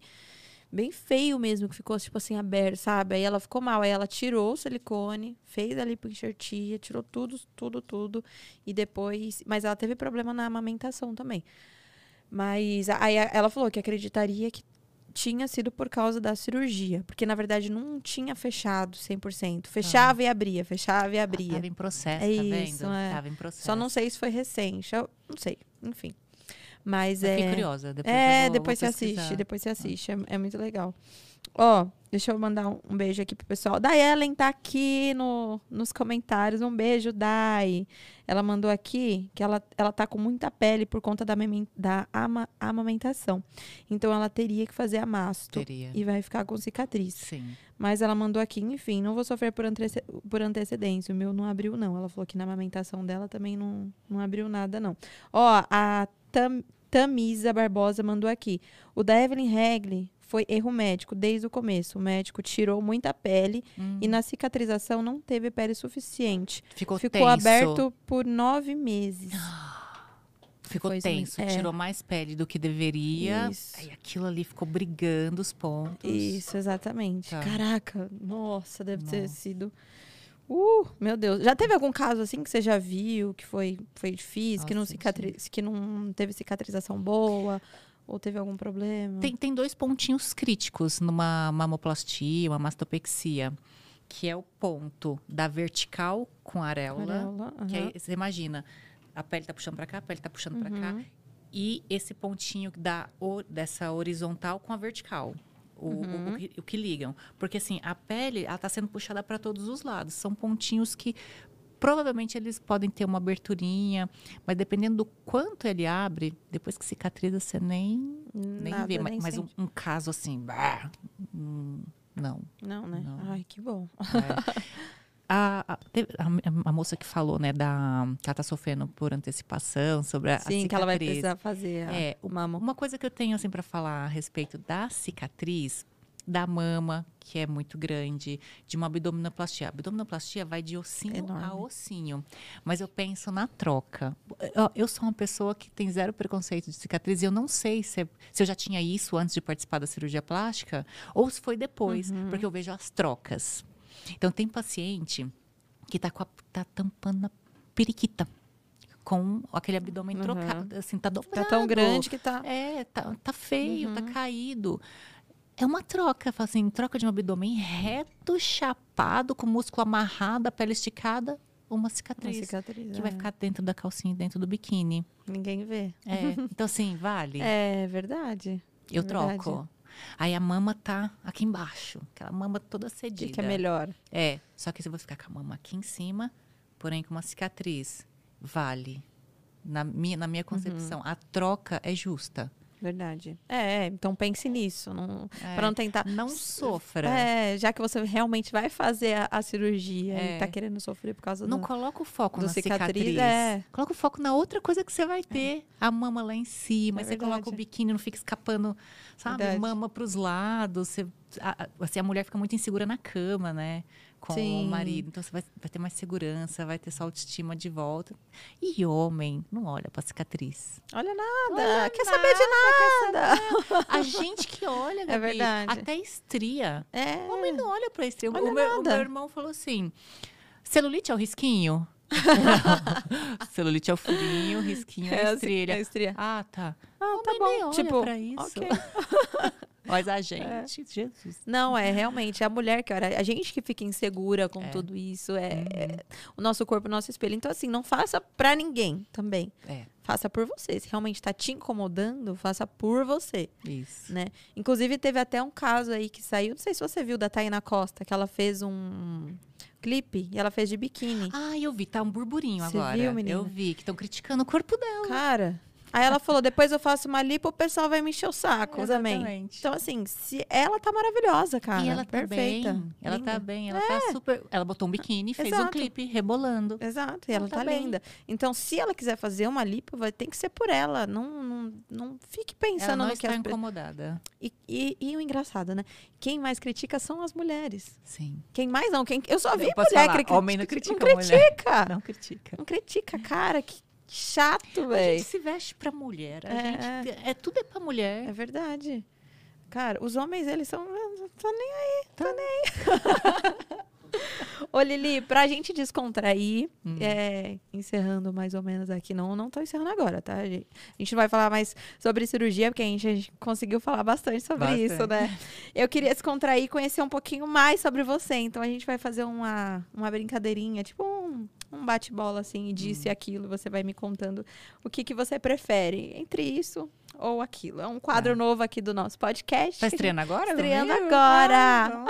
bem feio mesmo, que ficou, tipo assim, aberto, sabe? Aí ela ficou mal. Aí ela tirou o silicone, fez ali pro enxertia, tirou tudo, tudo, tudo. E depois. Mas ela teve problema na amamentação também. Mas aí ela falou que acreditaria que tinha sido por causa da cirurgia. Porque, na verdade, não tinha fechado 100%. Fechava ah. e abria, fechava e abria. Tava em processo, é tá isso, vendo? É. Tava em processo. Só não sei se foi recente. Eu não sei, enfim. Mas eu é. Fiquei curiosa. Depois é, vou, depois vou você assiste. Depois você assiste. É, é muito legal. Ó, deixa eu mandar um, um, beijo aqui pro pessoal. Da Ellen tá aqui no, nos comentários. Um beijo, Dai. Ela mandou aqui que ela, ela tá com muita pele por conta da, da ama, amamentação. Então ela teria que fazer a masto. Teria. E vai ficar com cicatriz. Sim. Mas ela mandou aqui, enfim, não vou sofrer por, antece por antecedência. O meu não abriu, não. Ela falou que na amamentação dela também não, não abriu nada, não. Ó, a Tam, Tamisa Barbosa mandou aqui. O da Evelyn Hagley foi erro médico desde o começo. O médico tirou muita pele hum. e na cicatrização não teve pele suficiente. Ficou, Ficou tenso. aberto por nove meses. (gasps) Ficou foi tenso, é. tirou mais pele do que deveria. Isso. Aí aquilo ali ficou brigando os pontos. Isso, exatamente. Tá. Caraca, nossa, deve nossa. ter sido Uh, meu Deus. Já teve algum caso assim que você já viu que foi, foi difícil, Nossa, que, não cicatri... que não teve cicatrização boa? Ou teve algum problema? Tem, tem dois pontinhos críticos numa mamoplastia, uma mastopexia. Que é o ponto da vertical com a areola. areola que aí, você imagina, a pele tá puxando para cá, a pele tá puxando uhum. para cá. E esse pontinho da, dessa horizontal com a vertical o, uhum. o, o, que, o, que, ligam. Porque assim, a pele está sendo puxada para todos os lados. São pontinhos que provavelmente eles podem ter uma aberturinha, mas dependendo do quanto ele abre, depois que cicatriza, você nem, nem Nada, vê. Nem mas, um, um, caso assim, bah, hum, não. Não, né? Não. Ai, que bom. É. (laughs) A, a, a, moça que falou, né, da, que ela tá sofrendo por antecipação sobre a, Sim, a que ela vai precisar fazer é, mama. Uma coisa que eu tenho, assim, para falar a respeito da cicatriz, da mama, que é muito grande, de uma abdominoplastia. A abdominoplastia vai de ossinho Enorme. a ossinho. Mas eu penso na troca. Eu sou uma pessoa que tem zero preconceito de cicatriz e eu não sei se, é, se eu já tinha isso antes de participar da cirurgia plástica ou se foi depois, uhum. porque eu vejo as trocas. Então, tem paciente que está tá tampando a periquita com aquele abdômen uhum. trocado, assim, tá dobrado. Tá tão grande que tá... É, tá, tá feio, tá uhum. tá caído. É uma troca, assim, troca de um abdômen reto, chapado, com músculo amarrado, a pele esticada, uma cicatriz, uma cicatriz que é. vai ficar dentro da calcinha, dentro do biquíni. Ninguém vê. É, então assim, vale. (laughs) É verdade. Eu é troco. Aí a mama tá aqui embaixo, aquela mama toda cedida. Que é melhor. É, só que se eu vou ficar com a mama aqui em cima, porém com uma cicatriz, vale. Na minha, na minha concepção, uhum. a troca é justa. Verdade. É, então pense nisso. Não, é, para não tentar. Não sofra. É, já que você realmente vai fazer a, a cirurgia é. e tá querendo sofrer por causa não do. Não coloca o foco na cicatriz. cicatriz. É. Coloca o foco na outra coisa que você vai ter. É. A mama lá em cima. É você verdade. coloca o biquíni, não fica escapando, sabe? Verdade. Mama pros lados. Você, a, assim, a mulher fica muito insegura na cama, né? Com Sim. o marido. Então você vai, vai, ter mais segurança, vai ter sua autoestima de volta. E homem, não olha pra cicatriz. Olha nada, olha quer nada, saber de nada. Saber. A gente que olha, é Gabi, é verdade. até estria. É. O homem não olha pra estria. Olha o, meu, o meu irmão falou assim: celulite é o risquinho? (laughs) Celulite é o furinho, risquinho é, a estria. É a estria. Ah, tá. Ah, tá bom. tipo, pra isso. Okay. (laughs) Mas a gente, é. Jesus. Não, é realmente é a mulher que olha, a gente que fica insegura com é. tudo isso, é, uhum. é, o nosso corpo, o nosso espelho. Então, assim, não faça pra ninguém também. É. Faça por você. Se realmente tá te incomodando, faça por você. Isso. Né? Inclusive, teve até um caso aí que saiu, não sei se você viu, da Taina Costa, que ela fez um clipe e ela fez de biquíni. Ah, eu vi, tá um burburinho Você agora. Viu, menina? Eu vi, que estão criticando o corpo dela. Cara, Aí ela falou: depois eu faço uma lipo, o pessoal vai me encher o saco Exatamente. também. Então, assim, se ela tá maravilhosa, cara. E ela tá perfeita. Bem. Ela tá bem, ela tá é. tá super. Ela botou um biquíni, fez Exato. um clipe rebolando. Exato, e ela, ela tá, tá linda. Então, se ela quiser fazer uma lipo, vai ter que ser por ela. Não, não, não fique pensando ela não no está que as incomodada. E, e, e, o engraçado, né? Quem mais critica são as mulheres. Sim. Quem mais não? Quem... Eu só vi eu mulher critica. Homem não critica. Não critica. Não critica. Não critica, cara. Que chato, velho. A gente se veste pra mulher. A é, gente, é, tudo é pra mulher. É verdade. Cara, os homens, eles são. Tá nem aí, tá, tá nem aí. (laughs) Ô, Lili, pra gente descontrair, hum. é, encerrando mais ou menos aqui, não, não tô encerrando agora, tá? A gente, a gente não vai falar mais sobre cirurgia, porque a gente, a gente conseguiu falar bastante sobre bastante. isso, né? Eu queria descontrair e conhecer um pouquinho mais sobre você, então a gente vai fazer uma, uma brincadeirinha, tipo um, um bate-bola, assim, disso hum. e aquilo, você vai me contando o que, que você prefere entre isso ou aquilo. É um quadro é. novo aqui do nosso podcast. Tá estreando agora? Estreando agora! Ah,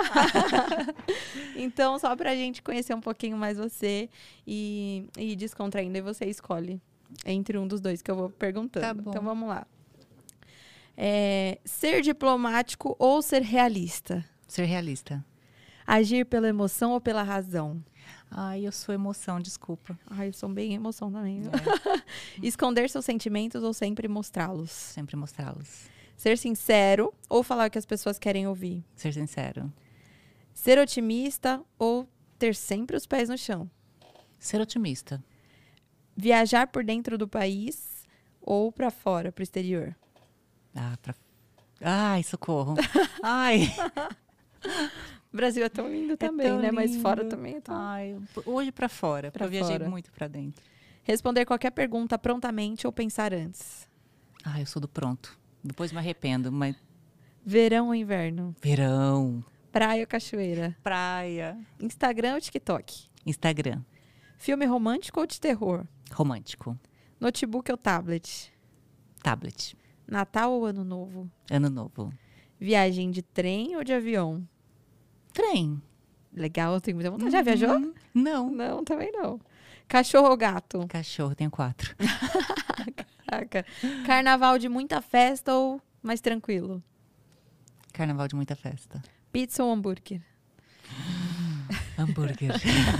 (laughs) então, só pra gente conhecer um pouquinho mais você e, e descontraindo, e você escolhe entre um dos dois que eu vou perguntando. Tá bom. Então, vamos lá. É, ser diplomático ou ser realista? Ser realista. Agir pela emoção ou pela razão? Ai, eu sou emoção, desculpa. Ai, eu sou bem emoção também. É. (laughs) Esconder seus sentimentos ou sempre mostrá-los? Sempre mostrá-los. Ser sincero ou falar o que as pessoas querem ouvir? Ser sincero. Ser otimista ou ter sempre os pés no chão? Ser otimista. Viajar por dentro do país ou para fora, para o exterior? Ah, pra... Ai, socorro. (laughs) Ai. (laughs) O Brasil é tão lindo é também, tão né? Lindo. Mas fora também é tão... Ai, hoje para fora, pra eu viajei muito para dentro. Responder qualquer pergunta prontamente ou pensar antes? Ah, eu sou do pronto. Depois me arrependo, mas... Verão ou inverno? Verão. Praia ou cachoeira? Praia. Instagram ou TikTok? Instagram. Filme romântico ou de terror? Romântico. Notebook ou tablet? Tablet. Natal ou Ano Novo? Ano Novo. Viagem de trem ou de avião? Trem. Legal, tenho muita vontade. Uhum. Já viajou? Não. Não, também não. Cachorro ou gato? Cachorro, tenho quatro. Caraca. Carnaval de muita festa ou mais tranquilo? Carnaval de muita festa. Pizza ou hambúrguer? (gasps) hambúrguer.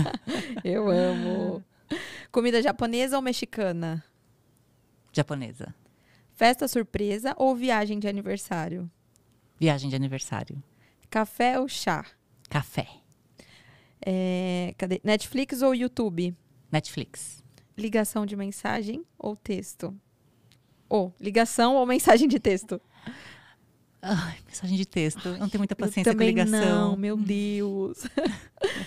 (laughs) Eu amo. Comida japonesa ou mexicana? Japonesa. Festa surpresa ou viagem de aniversário? Viagem de aniversário. Café ou chá? Café. É, cadê? Netflix ou YouTube? Netflix. Ligação de mensagem ou texto? Ou ligação ou mensagem de texto? Ai, mensagem de texto. Ai, não tenho muita paciência com ligação. Não, meu Deus.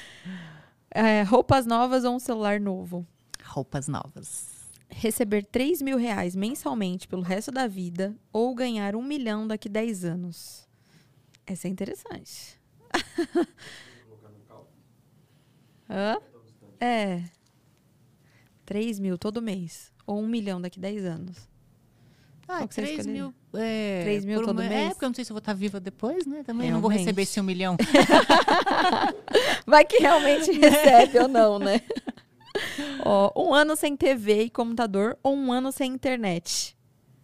(laughs) é, roupas novas ou um celular novo? Roupas novas. Receber 3 mil reais mensalmente pelo resto da vida ou ganhar um milhão daqui a 10 anos? Essa é interessante. Hã? É. 3 mil todo mês. Ou um milhão daqui a 10 anos. Ah, 3 mil. É, 3 mil todo mês? É, porque eu não sei se eu vou estar viva depois, né? Também realmente. não vou receber esse um milhão. (laughs) Vai que realmente recebe ou não, né? Ó, um ano sem TV e computador ou um ano sem internet?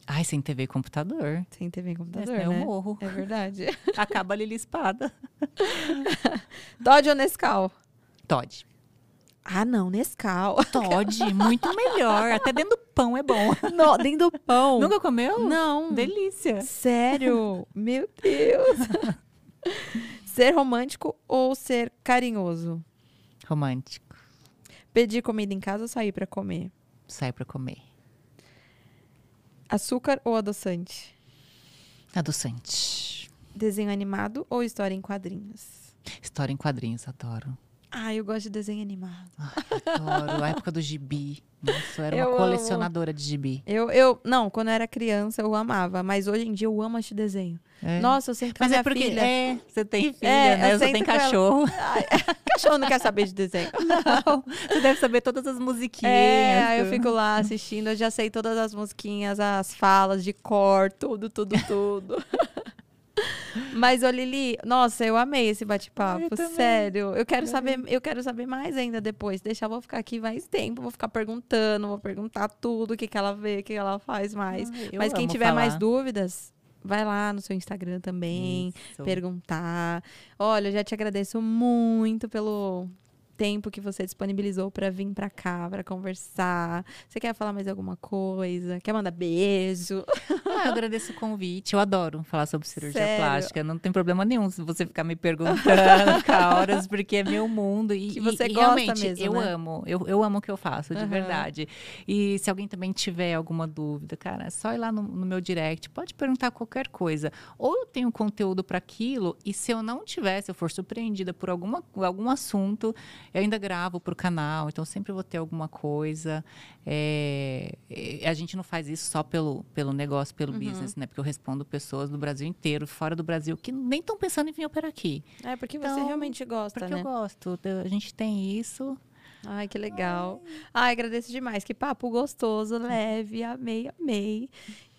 Ai, sem TV e computador. Sem TV e computador, Esse né? Eu morro. É verdade. (laughs) Acaba a Lili Espada. (laughs) Todd ou Nescau? Todd. Ah, não, Nescau. (laughs) Todd, muito melhor. Até dentro do pão é bom. Não, dentro do pão. Nunca comeu? Não. Delícia. Sério? Meu Deus. ser romântico ou ser carinhoso? Romântico. Pedir comida em casa ou sair para comer? Sai pra comer. Açúcar ou adoçante? Adoçante. Desenho animado ou história em quadrinhos? História em quadrinhos, adoro. Ah, eu gosto de desenho animado. Ai, adoro. A época do gibi. Nossa, eu era Eu uma amo. colecionadora de gibi. Eu, eu, não, quando eu era criança eu amava, mas hoje em dia eu amo este desenho. É. Nossa, eu a Mas é porque filha. é, você tem filha, É, né? Você tem cachorro. Ai, (laughs) cachorro não quer saber de desenho. (laughs) Não, você deve saber todas as musiquinhas. É, aí eu fico lá assistindo, eu já sei todas as musiquinhas, as falas de cor, tudo, tudo, tudo. (laughs) Mas, ô Lili, nossa, eu amei esse bate-papo, sério. Eu quero saber, eu quero saber mais ainda depois. Deixar, eu vou ficar aqui mais tempo, vou ficar perguntando, vou perguntar tudo, o que, que ela vê, o que ela faz mais. Mas quem tiver mais falar. dúvidas, vai lá no seu Instagram também, Isso. perguntar. Olha, eu já te agradeço muito pelo tempo que você disponibilizou para vir para cá, para conversar. Você quer falar mais alguma coisa? Quer mandar beijo? Ah, eu agradeço o convite. Eu adoro falar sobre cirurgia Sério? plástica. Não tem problema nenhum se você ficar me perguntando, (laughs) ficar horas, porque é meu mundo. E, Que você e- gosta realmente, mesmo, eu né? amo. Eu, eu amo o que eu faço, de Aham. verdade. E se alguém também tiver alguma dúvida, cara, é só ir lá no, no meu direct. Pode perguntar qualquer coisa. Ou eu tenho conteúdo para aquilo, e se eu não tiver, se eu for surpreendida por alguma, algum assunto, eu ainda gravo para o canal. Então, sempre vou ter alguma coisa. É, é, a gente não faz isso só pelo, pelo negócio, pelo Uhum. business, né? Porque eu respondo pessoas do Brasil inteiro, fora do Brasil, que nem estão pensando em vir operar aqui. É porque você Então, realmente gosta, Porque né? eu gosto. A gente tem isso. Ai, que legal. Ai, agradeço demais. Que papo gostoso, leve. Amei, amei.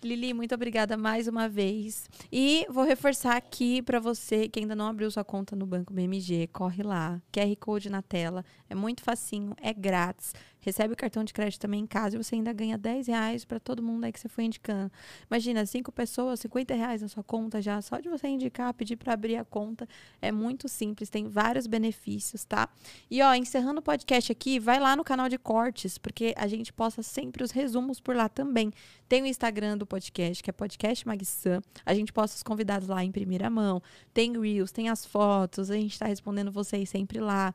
Lili, muito obrigada mais uma vez. E vou reforçar aqui para você que ainda não abriu sua conta no Banco BMG, corre lá. QR Code na tela. É muito facinho, é grátis. Recebe o cartão de crédito também em casa e você ainda ganha 10 reais para todo mundo aí que você foi indicando. Imagina, cinco pessoas, 50 reais na sua conta já. Só de você indicar, pedir para abrir a conta. É muito simples, tem vários benefícios, tá? E ó, encerrando o podcast aqui, vai lá no canal de cortes, porque a gente posta sempre os resumos por lá também. Tem o Instagram do podcast, que é Podcast Magsan. A gente posta os convidados lá em primeira mão. Tem Reels, tem as fotos, a gente tá respondendo vocês sempre lá.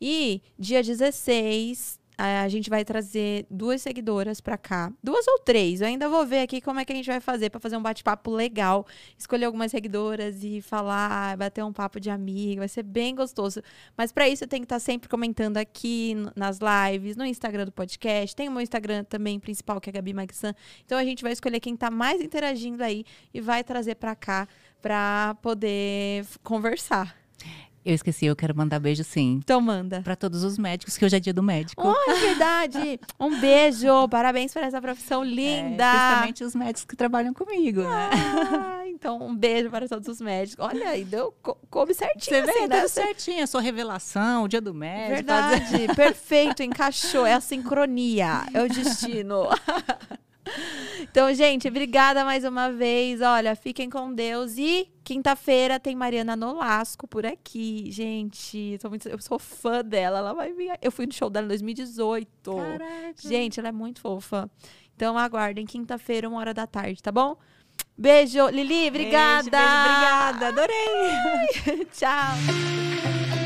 E dia 16, a gente vai trazer duas seguidoras pra cá. Duas ou três. Eu ainda vou ver aqui como é que a gente vai fazer pra fazer um bate-papo legal. Escolher algumas seguidoras e falar, bater um papo de amigo. Vai ser bem gostoso. Mas pra isso eu tenho que estar sempre comentando aqui nas lives, no Instagram do podcast. Tem o meu Instagram também principal, que é Gabi Magsan. Então a gente vai escolher quem tá mais interagindo aí e vai trazer pra cá pra poder conversar. Eu esqueci, eu quero mandar beijo sim. Então manda. Para todos os médicos, que hoje é dia do médico. Oh, é verdade! (laughs) Um beijo! Parabéns por essa profissão É, linda! principalmente os médicos que trabalham comigo, né? Ah, então, um beijo para todos os médicos. Olha, aí deu, co- coube certinho. Você vê, assim, né? deu certinho. A sua revelação, o dia do médico. Verdade, (laughs) perfeito, encaixou. É a sincronia, é o destino. (laughs) Então, gente, obrigada mais uma vez. Olha, fiquem com Deus. E quinta-feira tem Mariana Nolasco por aqui. Gente, tô muito- eu sou fã dela. Ela vai vir. Eu fui no show dela em 2018. Caraca. Gente, ela é muito fofa. Então, aguardem quinta-feira, uma hora da tarde, tá bom? Beijo, Lili, obrigada. Beijo, beijo, obrigada. Adorei. (laughs) Tchau.